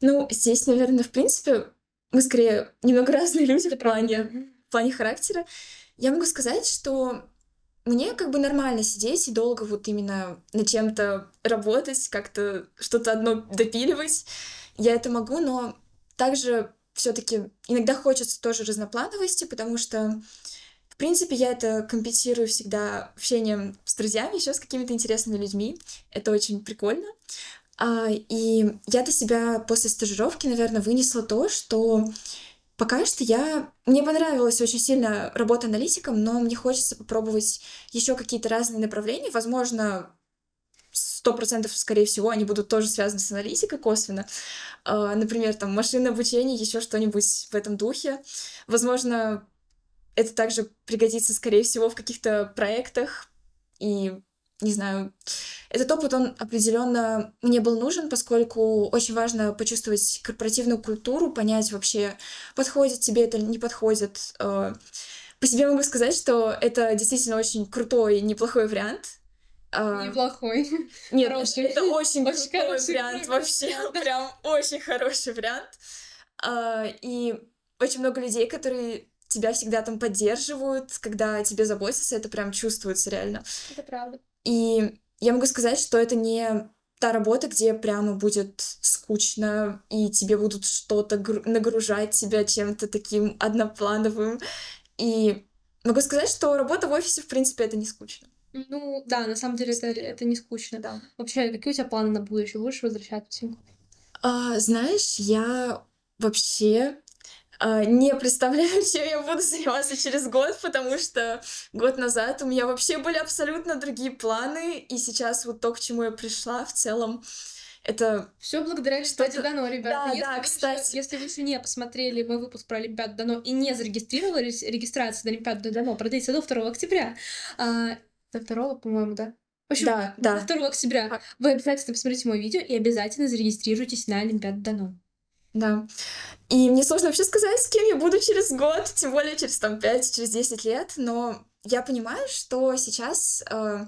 Ну, здесь, наверное, в принципе, мы скорее немного разные люди в плане, в плане характера. Я могу сказать, что мне как бы нормально сидеть и долго вот именно над чем-то работать, как-то что-то одно допиливать. Я это могу, но также все-таки иногда хочется тоже разноплановости, потому что, в принципе, я это компенсирую всегда общением с друзьями, еще с какими-то интересными людьми. Это очень прикольно. А, и я для себя после стажировки, наверное, вынесла то, что Пока что я... Мне понравилась очень сильно работа аналитиком, но мне хочется попробовать еще какие-то разные направления. Возможно, сто процентов, скорее всего, они будут тоже связаны с аналитикой косвенно. Uh, например, там, машинное обучение, еще что-нибудь в этом духе. Возможно, это также пригодится, скорее всего, в каких-то проектах. И не знаю, этот опыт, он определенно мне был нужен, поскольку очень важно почувствовать корпоративную культуру, понять вообще, подходит тебе это или не подходит. Э, по себе могу сказать, что это действительно очень крутой, неплохой вариант. Э, неплохой. Нет, хороший. это очень, очень крутой хороший вариант, вообще, прям очень хороший вариант. Э, и очень много людей, которые тебя всегда там поддерживают, когда тебе заботятся, это прям чувствуется реально. Это правда. И я могу сказать, что это не та работа, где прямо будет скучно, и тебе будут что-то нагружать тебя чем-то таким одноплановым. И могу сказать, что работа в офисе, в принципе, это не скучно. Ну, да, на самом деле это, это не скучно. Да. Вообще, какие у тебя планы на будущее? Будешь возвращаться в А, знаешь, я вообще не представляю, чем я буду заниматься через год, потому что год назад у меня вообще были абсолютно другие планы, и сейчас вот то, к чему я пришла, в целом, это все благодаря Олимпиаде Дано, ребята. Да, если да, вы кстати. Еще, если вы еще не посмотрели мой выпуск про Олимпиаду Дано и не зарегистрировались, регистрация на Олимпиаду Дано продлится до 2 октября. А, до 2, по-моему, да? В общем, да, да. до 2 октября. Вы обязательно посмотрите мое видео и обязательно зарегистрируйтесь на Олимпиаду Дано. Да. И мне сложно вообще сказать, с кем я буду через год, тем более через там 5, через 10 лет, но я понимаю, что сейчас э,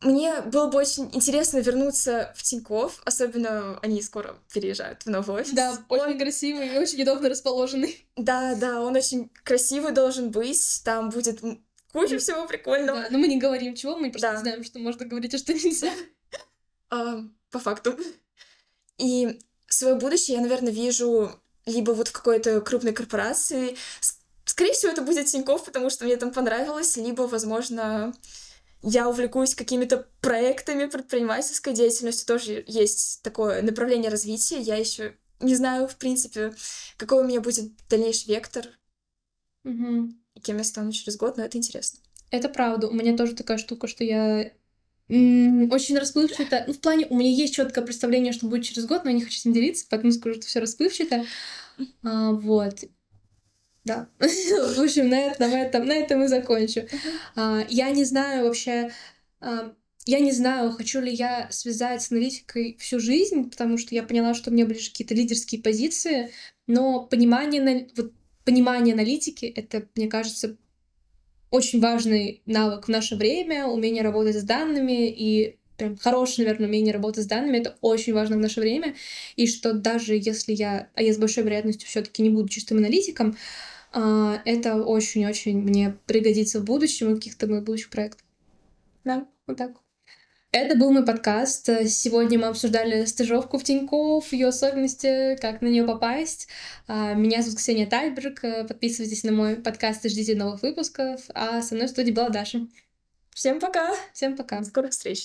мне было бы очень интересно вернуться в Тиньков, особенно они скоро переезжают в новый офис. Да, очень он... красивый и очень удобно расположенный. Да, да, он очень красивый должен быть, там будет куча всего прикольного. Да, но мы не говорим чего, мы просто да. знаем, что можно говорить, а что нельзя. А, по факту. И свое будущее я, наверное, вижу либо вот в какой-то крупной корпорации. Скорее всего, это будет Тинькофф, потому что мне там понравилось, либо, возможно, я увлекусь какими-то проектами предпринимательской деятельностью. Тоже есть такое направление развития. Я еще не знаю, в принципе, какой у меня будет дальнейший вектор. Угу. Кем я стану через год, но это интересно. Это правда. У меня тоже такая штука, что я очень расплывчато. Ну, в плане, у меня есть четкое представление, что будет через год, но я не хочу с ним делиться, поэтому скажу, что все расплывчато. А, вот. Да. В общем, на этом, на этом, на этом и закончу. А, я не знаю вообще, а, я не знаю, хочу ли я связать с аналитикой всю жизнь, потому что я поняла, что мне ближе какие-то лидерские позиции, но понимание, вот, понимание аналитики — это, мне кажется, очень важный навык в наше время, умение работать с данными и прям хорошее, наверное, умение работать с данными, это очень важно в наше время, и что даже если я, а я с большой вероятностью все таки не буду чистым аналитиком, а, это очень-очень мне пригодится в будущем в каких-то моих будущих проектах. Да, вот так. Это был мой подкаст. Сегодня мы обсуждали стажировку в Тинькофф, ее особенности, как на нее попасть. А, меня зовут Ксения Тальберг. Подписывайтесь на мой подкаст и ждите новых выпусков. А со мной в студии была Даша. Всем пока! Всем пока! Скорых встреч!